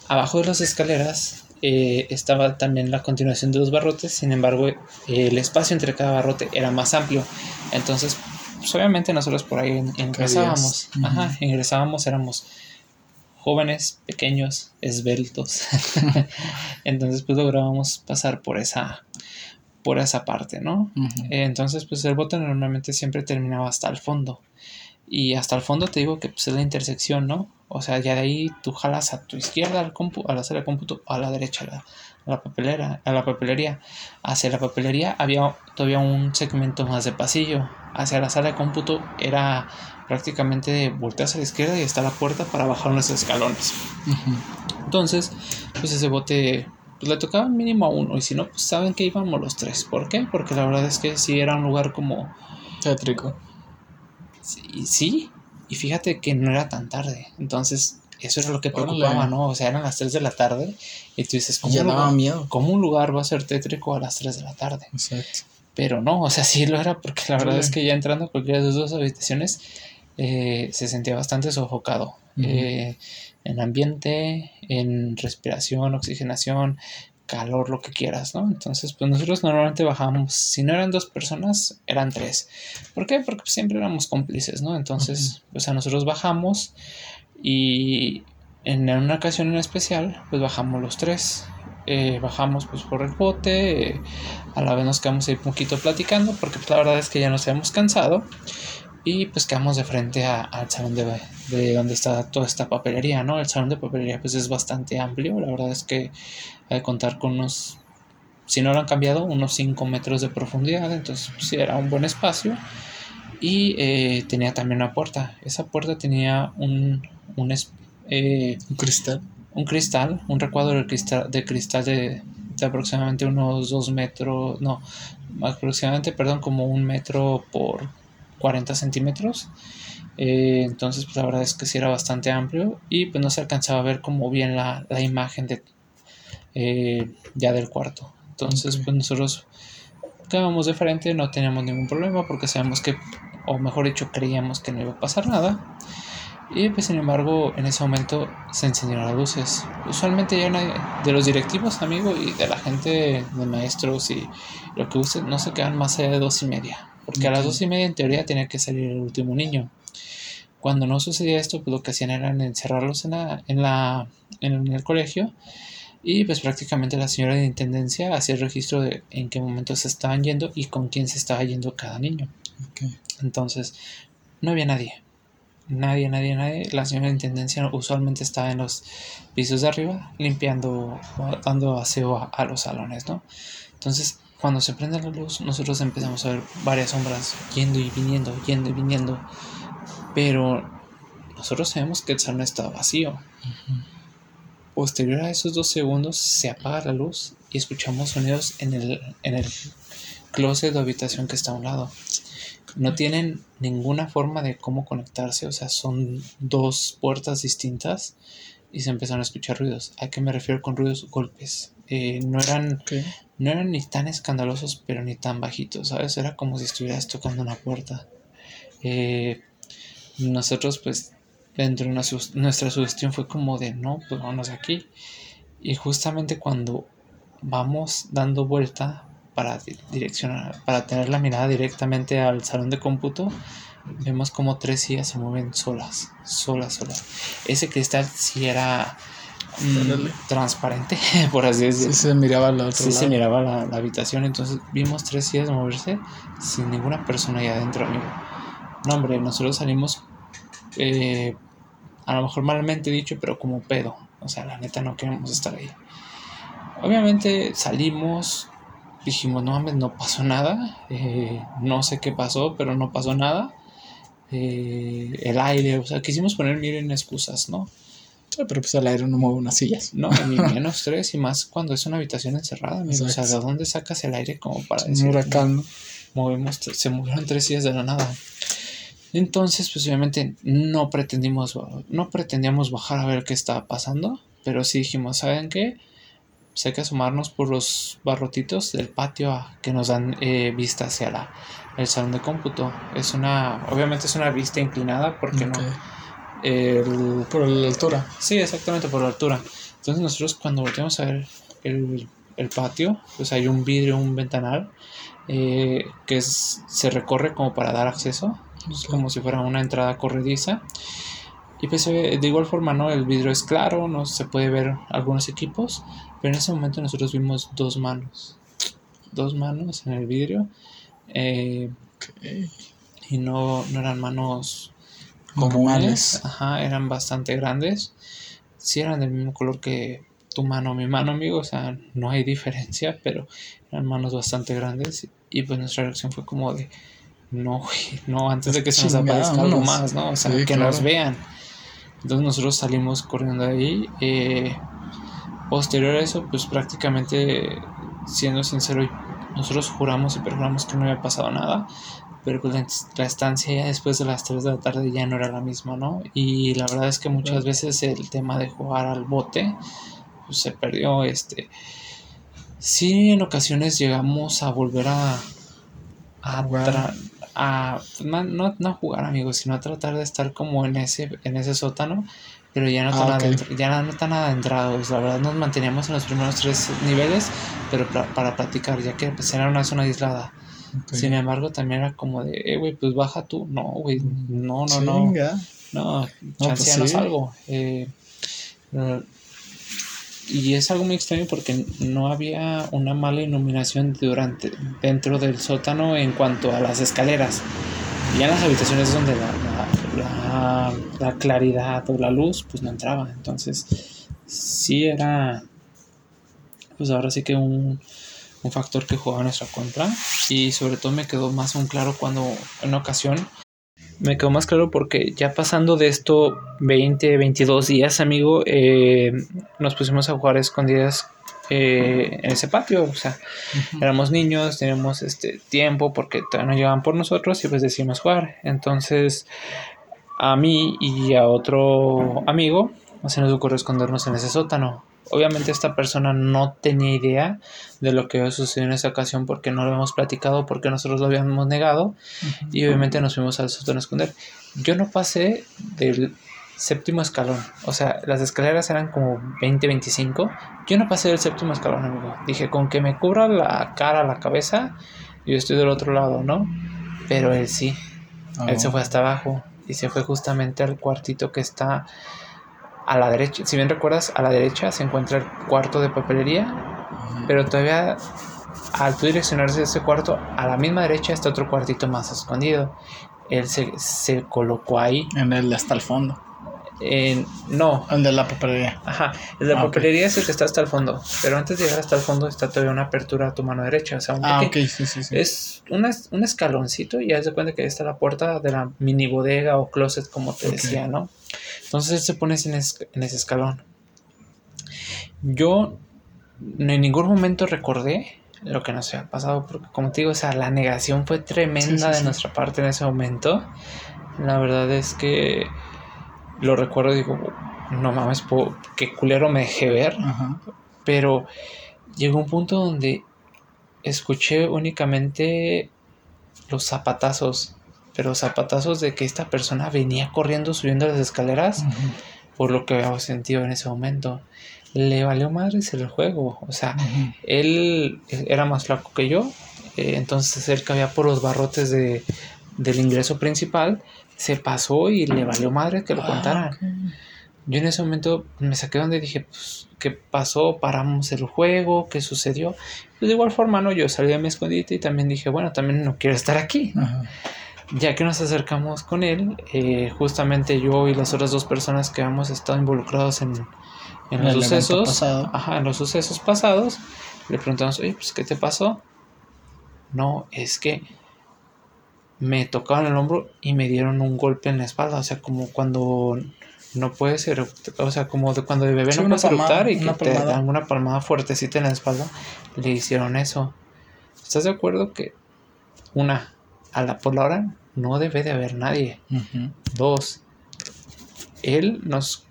Abajo de las escaleras eh, estaba también la continuación de los barrotes, sin embargo el espacio entre cada barrote era más amplio. Entonces, pues, obviamente nosotros por ahí ingresábamos. Ajá, ingresábamos, éramos jóvenes, pequeños, esbeltos. Entonces, pues lográbamos pasar por esa por esa parte, ¿no? Entonces, pues el bote normalmente siempre terminaba hasta el fondo. Y hasta el fondo te digo que pues, es la intersección, ¿no? O sea, ya de ahí tú jalas a tu izquierda al compu, a la sala de cómputo, a la derecha a la, papelera, a la papelería. Hacia la papelería había todavía un segmento más de pasillo. Hacia la sala de cómputo era prácticamente volteas a la izquierda y está la puerta para bajar unos escalones. Entonces, pues ese bote pues, le tocaba mínimo a uno. Y si no, pues saben que íbamos los tres. ¿Por qué? Porque la verdad es que sí era un lugar como... Tétrico. Sí, sí, y fíjate que no era tan tarde. Entonces, eso era lo que preocupaba, ¿no? O sea, eran las 3 de la tarde y tú dices, ¿cómo, un, lugar, miedo. ¿cómo un lugar va a ser tétrico a las 3 de la tarde? Exacto. Pero no, o sea, sí lo era porque la verdad es que ya entrando a cualquiera de las dos habitaciones eh, se sentía bastante sofocado. Eh, en ambiente, en respiración, oxigenación, calor, lo que quieras, ¿no? Entonces, pues nosotros normalmente bajábamos, si no eran dos personas, eran tres. ¿Por qué? Porque siempre éramos cómplices, ¿no? Entonces, pues a nosotros bajamos y en una ocasión en especial, pues bajamos los tres. Eh, bajamos pues por el bote, a la vez nos quedamos ahí un poquito platicando, porque pues la verdad es que ya nos habíamos cansado. Y pues quedamos de frente al salón de, de, donde está toda esta papelería, ¿no? El salón de papelería pues es bastante amplio, la verdad es que hay que contar con unos, si no lo han cambiado, unos 5 metros de profundidad, entonces pues, sí era un buen espacio. Y eh, tenía también una puerta, esa puerta tenía un, un, eh, un cristal. Un cristal, un recuadro de cristal de, cristal de, de aproximadamente unos 2 metros, no, aproximadamente, perdón, como un metro por 40 centímetros. Eh, entonces, pues la verdad es que sí era bastante amplio y pues no se alcanzaba a ver como bien la, imagen de eh, ya del cuarto. Entonces, pues nosotros quedábamos de frente, no teníamos ningún problema porque sabemos que, o mejor dicho, creíamos que no iba a pasar nada. Y pues sin embargo, en ese momento se encendieron las luces. Usualmente ya de los directivos, amigo, y de la gente de maestros y lo que usen, no se quedan más allá de dos y media. Porque a las dos y media en teoría tenía que salir el último niño. Cuando no sucedía esto, pues lo que hacían era encerrarlos en, la, en, la, en el colegio y pues prácticamente la señora de intendencia hacía el registro de en qué momento se estaban yendo y con quién se estaba yendo cada niño. Entonces, no había nadie. Nadie, nadie, nadie. La señora de intendencia usualmente estaba en los pisos de arriba limpiando, dando aseo a, a los salones, ¿no? Entonces, cuando se prende la luz, nosotros empezamos a ver varias sombras yendo y viniendo, yendo y viniendo. Pero nosotros sabemos que el salón estaba vacío. Posterior a esos dos segundos, se apaga la luz y escuchamos sonidos en el, en el closet de habitación que está a un lado. No tienen ninguna forma de cómo conectarse, o sea, son dos puertas distintas y se empezaron a escuchar ruidos. ¿A qué me refiero con ruidos? Golpes. Eh, no eran no eran ni tan escandalosos, pero ni tan bajitos, ¿sabes? Era como si estuvieras tocando una puerta. Eh, nosotros, pues, dentro de nuestra sugestión fue como de, no, pues vámonos aquí. Y justamente cuando vamos dando vuelta para direccionar, para tener la mirada directamente al salón de cómputo, vemos como tres sillas se mueven solas, solas, solas. Ese cristal sí era transparente, por así decirlo. Sí, se miraba la sí, se miraba la, habitación. Entonces vimos tres sillas moverse sin ninguna persona ahí adentro, amigo. No, hombre, nosotros salimos, eh, a lo mejor malamente dicho, pero como pedo. O sea, la neta no queremos estar ahí. Obviamente salimos, dijimos, no mames, no pasó nada. Eh, no sé qué pasó, pero no pasó nada. Eh, el aire, o sea, quisimos poner miren excusas, ¿no? Pero pues el aire no mueve unas sillas. No, ni menos tres, y más cuando es una habitación encerrada, amigo. O sea, ¿de dónde sacas el aire como para decir? Un huracán, Movemos, se movieron tres sillas de la nada. Entonces, pues obviamente no pretendimos, no pretendíamos bajar a ver qué estaba pasando, pero sí dijimos, ¿saben qué? Pues hay que asomarnos por los barrotitos del patio a, que nos dan eh, vista hacia la, el salón de cómputo. Es una, obviamente es una vista inclinada porque no por la altura. Sí, exactamente por la altura. Entonces nosotros cuando volteamos a ver el, patio, pues hay un vidrio, un ventanal, eh, que se recorre como para dar acceso, como si fuera una entrada corrediza. Y pues de igual forma, ¿no? El vidrio es claro, no se puede ver algunos equipos, pero en ese momento nosotros vimos dos manos. Dos manos en el vidrio. Eh, y no, no eran manos comunes. Ajá, eran bastante grandes. Sí eran del mismo color que tu mano, mi mano, amigo. O sea, no hay diferencia, pero eran manos bastante grandes. Y pues nuestra reacción fue como de, no, no, antes de que se nos aparezca algo más, ¿no? O sea, que nos vean. Entonces nosotros salimos corriendo de ahí. Eh, posterior a eso, pues prácticamente, siendo sincero, nosotros juramos y perjuramos que no había pasado nada, pero pues la, estancia ya después de las 3 de la tarde ya no era la misma, ¿no? Y la verdad es que muchas veces el tema de jugar al bote pues, se perdió, este... Sí, en ocasiones llegamos a volver a, a, a no, no, a jugar amigos, sino a tratar de estar como en ese, en ese sótano, pero ya no, ah, tan, ya no tan adentrados. La verdad nos manteníamos en los primeros tres niveles, pero para, para practicar, ya que pues, era una zona aislada. Sin embargo, también era como de, eh, güey, pues baja tú. No, güey, no, no, no. No, chance no, pues algo. Eh, y es algo muy extraño porque no había una mala iluminación durante dentro del sótano en cuanto a las escaleras. Ya en las habitaciones donde la, la, claridad o la luz pues no entraba. Entonces sí era pues ahora sí que un, un factor que jugaba en nuestra contra. Y sobre todo me quedó más un claro cuando en una ocasión me quedó más claro porque ya pasando de esto 20, 22 días, amigo, eh, nos pusimos a jugar escondidas eh, en ese patio. O sea, éramos niños, teníamos este tiempo porque todavía no llegaban por nosotros y pues decidimos jugar. Entonces, a mí y a otro amigo se nos ocurrió escondernos en ese sótano. Obviamente esta persona no tenía idea de lo que había sucedido en esa ocasión porque no lo habíamos platicado, porque nosotros lo habíamos negado y obviamente nos fuimos al sótano a esconder. Yo no pasé del séptimo escalón, o sea, las escaleras eran como 20, 25. Yo no pasé del séptimo escalón, amigo. Dije, con que me cubra la cara, la cabeza, yo estoy del otro lado, ¿no? Pero él sí. Él se fue hasta abajo y se fue justamente al cuartito que está a la derecha, si bien recuerdas, a la derecha se encuentra el cuarto de papelería, pero todavía al tú direccionarse ese cuarto, a la misma derecha está otro cuartito más escondido. Él se, se colocó ahí. En el hasta el fondo. no. El de la papelería. Ajá. El de la ah, papelería es el que está hasta el fondo. Pero antes de llegar hasta el fondo está todavía una apertura a tu mano derecha. O sea, un ah, ok, sí, sí, sí. Es un escaloncito y ya se cuenta que ahí está la puerta de la mini bodega o closet, como te decía, ¿no? Entonces él se pone en, ese escalón. Yo en ningún momento recordé lo que nos había pasado, porque como te digo, o sea, la negación fue tremenda de nuestra parte en ese momento. La verdad es que lo recuerdo y digo, no mames, qué culero me dejé ver. Pero llegó un punto donde escuché únicamente los zapatazos pero zapatazos de que esta persona venía corriendo subiendo las escaleras por lo que había sentido en ese momento. Le valió madres el juego, o sea, él era más flaco que yo, eh, entonces él cabía por los barrotes de, del ingreso principal, se pasó y le valió madre que lo ah, contaran. Yo en ese momento me saqué donde dije, pues, ¿qué pasó? Paramos el juego, ¿qué sucedió? Pues de igual forma, ¿no? Yo salí de mi escondite y también dije, bueno, también no quiero estar aquí ya que nos acercamos con él, eh, justamente yo y las otras dos personas que hemos estado involucrados en, en los sucesos, ajá, en los sucesos pasados, le preguntamos, oye, pues, ¿qué te pasó? No, es que me tocaron el hombro y me dieron un golpe en la espalda, o sea, como cuando no puede ser, o sea, como de cuando de bebé no puedes eructar y que te dan una palmada fuertecita en la espalda, le hicieron eso. ¿Estás de acuerdo que una a la, por la hora no debe de haber nadie. Dos, él nos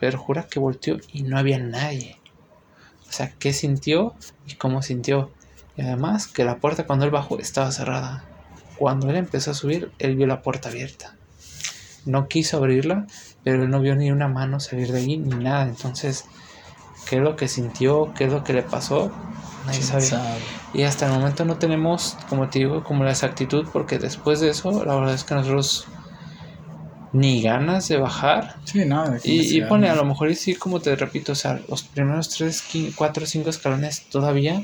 perjura que volteó y no había nadie. O sea, qué sintió y cómo sintió. Y además que la puerta cuando él bajó estaba cerrada. Cuando él empezó a subir, él vio la puerta abierta. No quiso abrirla, pero él no vio ni una mano salir de ahí ni nada. Entonces, qué es lo que sintió, qué es lo que le pasó, nadie sabe. Y hasta el momento no tenemos, como te digo, como la exactitud, porque después de eso, la verdad es que nosotros ni ganas de bajar. Sí, nada. Y, y pone, a lo mejor y sí, como te repito, o sea, los primeros tres, cuatro, cinco escalones todavía,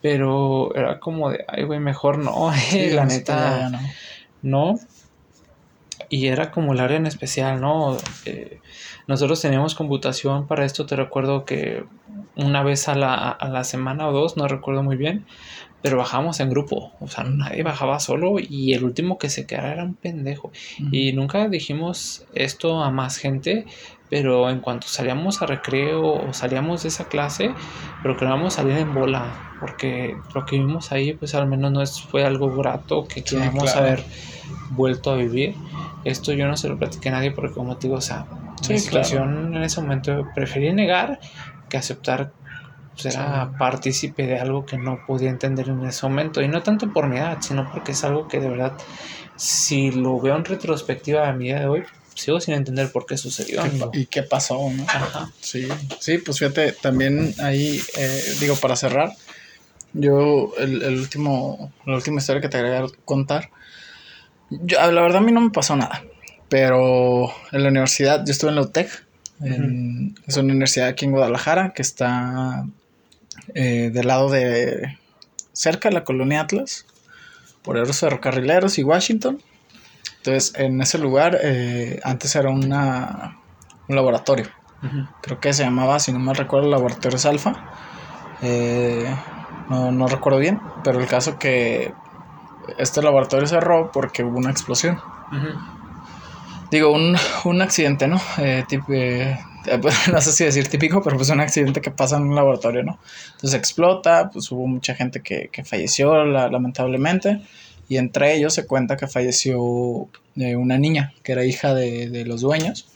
pero era como de, ay, güey, mejor no, la neta, no. no. Y era como el área en especial, ¿no? Eh, nosotros teníamos computación para esto, te recuerdo que una vez a la, a la semana o dos, no recuerdo muy bien, pero bajamos en grupo, o sea, nadie bajaba solo y el último que se quedara era un pendejo. Y nunca dijimos esto a más gente, pero en cuanto salíamos a recreo o salíamos de esa clase, procurábamos salir en bola, porque lo que vimos ahí, pues al menos no fue algo grato que queríamos haber vuelto a vivir. Esto yo no se lo platiqué a nadie porque como te digo, o sea, mi situación en ese momento preferí negar que aceptar pues, era partícipe de algo que no podía entender en ese momento. Y no tanto por mi edad, sino porque es algo que de verdad, si lo veo en retrospectiva a mi día de hoy, sigo sin entender por qué sucedió. ¿Y qué pasó? ¿no? Ajá. Sí, sí, pues fíjate, también ahí, eh, digo, para cerrar, yo, el, el, último, la última historia que te agregué a contar, yo, la verdad a mí no me pasó nada, pero en la universidad, yo estuve en la UTEC, es una universidad aquí en Guadalajara que está eh, del lado de cerca de la colonia Atlas, por los ferrocarrileros y Washington. Entonces, en ese lugar eh, antes era una, un laboratorio. Creo que se llamaba, si no me recuerdo, Laboratorios Alfa. Eh, no, no, recuerdo bien, pero el caso que este laboratorio cerró porque hubo una explosión. Digo, un, un accidente, ¿no? tipo, eh, pues, no sé si decir típico, pero pues un accidente que pasa en un laboratorio, ¿no? Entonces explota, pues hubo mucha gente que, que falleció lamentablemente y entre ellos se cuenta que falleció eh, una niña que era hija de, los dueños.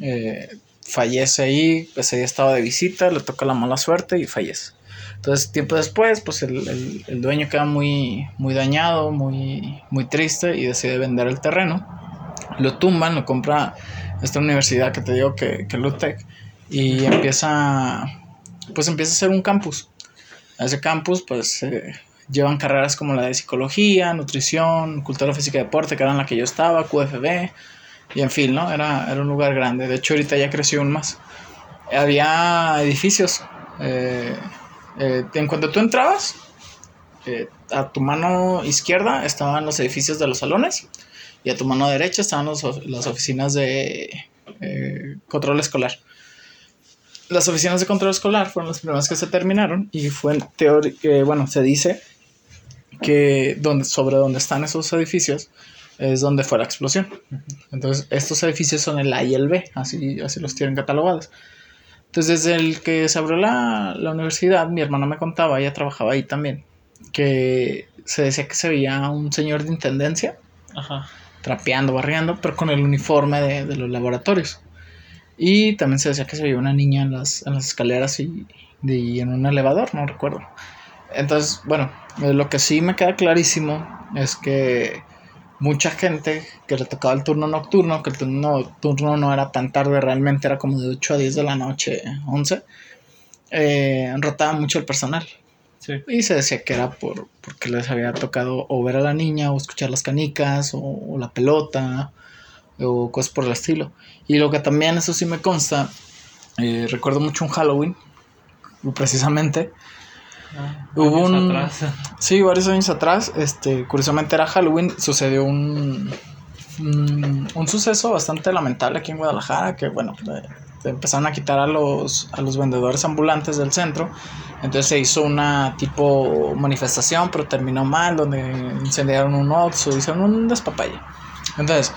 Eh, fallece ahí, ese día estaba de visita, le toca la mala suerte y fallece. Entonces, tiempo después, pues el, el, el, dueño queda muy, muy dañado, muy, muy triste y decide vender el terreno. Lo tumban, lo compra esta universidad que te digo que, que Lutec, y empieza, pues empieza a ser un campus. A ese campus, pues llevan carreras como la de psicología, nutrición, cultura física y deporte, que era en la que yo estaba, QFB, y en fin, ¿no? Era, era un lugar grande. De hecho, ahorita ya creció aún más. Había edificios. Eh, eh, en cuanto tú entrabas, eh, a tu mano izquierda estaban los edificios de los salones y a tu mano derecha estaban las oficinas de eh, control escolar. Las oficinas de control escolar fueron las primeras que se terminaron y fue en teoría, eh, bueno, se dice que donde, sobre donde están esos edificios es donde fue la explosión. Entonces, estos edificios son el A y el B, así, así los tienen catalogados. Entonces, desde el que se abrió la, la universidad, mi hermano me contaba, ella trabajaba ahí también, que se decía que se veía un señor de intendencia. Ajá trapeando, barriendo, pero con el uniforme de, los laboratorios. Y también se decía que se veía una niña en las, en las escaleras y, en un elevador, no recuerdo. Entonces, bueno, eh, lo que sí me queda clarísimo es que mucha gente que le tocaba el turno nocturno, que el turno nocturno no era tan tarde, realmente era como de 8 a 10 de la noche, 11, eh, rotaba mucho el personal. Y se decía que era por, porque les había tocado o ver a la niña o escuchar las canicas o, la pelota o cosas por el estilo. Y lo que también, eso sí me consta, eh, recuerdo mucho un Halloween, precisamente. Ah, hubo un... Atrás. Sí, varios años atrás, este, curiosamente era Halloween, sucedió un, un, suceso bastante lamentable aquí en Guadalajara, que bueno, empezaron a quitar a los, a los vendedores ambulantes del centro entonces se hizo una tipo manifestación, pero terminó mal, donde incendiaron un Oxxo, hicieron un despapalle. Entonces,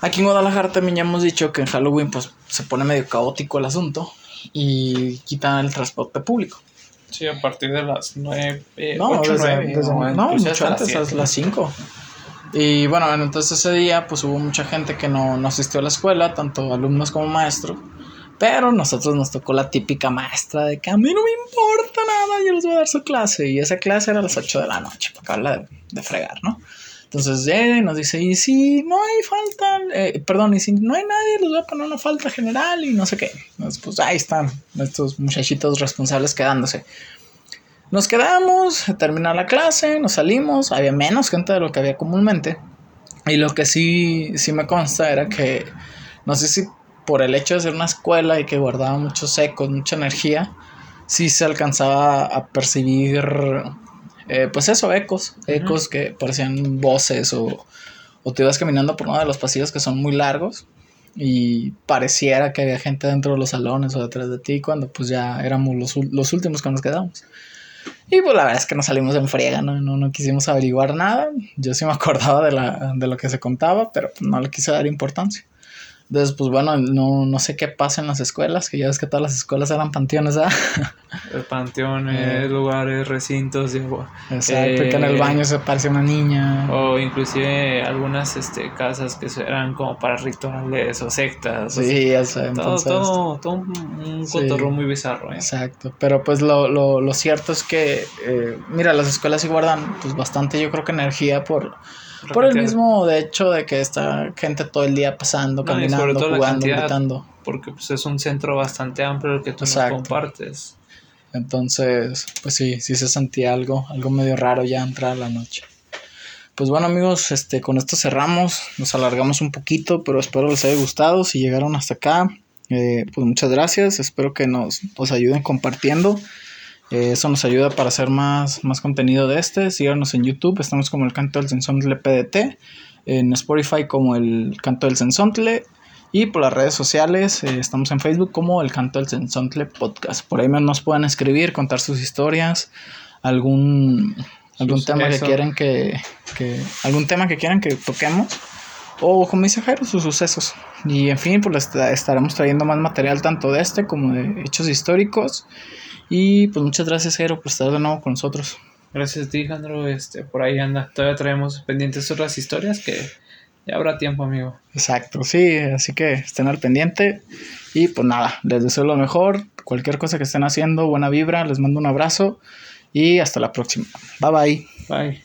aquí en Guadalajara también ya hemos dicho que en Halloween pues se pone medio caótico el asunto y quitan el transporte público. Sí, a partir de las 9, no, desde, 9, no, mucho antes, a las 5. Y bueno, entonces ese día pues hubo mucha gente que no, no asistió a la escuela, tanto alumnos como maestros. Pero nosotros nos tocó la típica maestra de que a mí no me importa nada, yo les voy a dar su clase. Y esa clase era a las 8 de la noche, para acabarla de, fregar, ¿no? Entonces llega y nos dice, y si no hay falta, eh, perdón, y si no hay nadie, les voy a poner una falta general y no sé qué. Entonces, pues ahí están estos muchachitos responsables quedándose. Nos quedamos, termina la clase, nos salimos, había menos gente de lo que había comúnmente. Y lo que sí, sí me consta era que, no sé si por el hecho de ser una escuela y que guardaba muchos ecos, mucha energía, sí se alcanzaba a percibir eh, pues eso, ecos, ecos que parecían voces o, o te ibas caminando por uno de los pasillos que son muy largos y pareciera que había gente dentro de los salones o detrás de ti cuando pues ya éramos los, los últimos que nos quedamos. Y pues la verdad es que nos salimos en friega, ¿no? No, no quisimos averiguar nada. Yo sí me acordaba de, la, de lo que se contaba, pero no le quise dar importancia. Entonces, pues bueno, no, no sé qué pasa en las escuelas, que ya ves que todas las escuelas eran panteones, ¿ah? Panteones, eh. lugares, recintos, digo. Exacto, que en el eh, baño se parecía una niña. O inclusive algunas este, casas que eran como para rituales o sectas. Sí, ya sé. Todo, todo, todo, un, cotorro muy bizarro, ¿eh? Exacto, pero pues lo, lo, lo cierto es que, eh, mira, las escuelas sí guardan pues bastante, yo creo que energía por por el mismo de hecho de que está gente todo el día pasando, caminando, jugando, gritando. Porque pues, es un centro bastante amplio el que tú compartes. Entonces, pues sí, sí se sentía algo, algo medio raro ya entrar a la noche. Pues bueno amigos, este, con esto cerramos, nos alargamos un poquito, pero espero les haya gustado. Si llegaron hasta acá, eh, pues muchas gracias, espero que nos, nos ayuden compartiendo. Eh, eso nos ayuda para hacer más, más contenido de este. Síganos en YouTube, estamos como el Canto del Sensontle PDT, en Spotify como el Canto del Sensontle y por las redes sociales eh, estamos en Facebook como el Canto del Sensontle Podcast. Por ahí nos pueden escribir, contar sus historias, algún, algún tema que quieran que, que, algún tema que quieran que toquemos o como dice Jairo, sus sucesos. Y en fin, pues estaremos trayendo más material tanto de este como de hechos históricos. Y pues muchas gracias, Jairo, por estar de nuevo con nosotros. Gracias a ti, Jandro. Este, por ahí anda. Todavía traemos pendientes otras historias que ya habrá tiempo, amigo. Exacto, sí. Así que estén al pendiente. Y pues nada, les deseo lo mejor. Cualquier cosa que estén haciendo, buena vibra. Les mando un abrazo. Y hasta la próxima. Bye bye. Bye.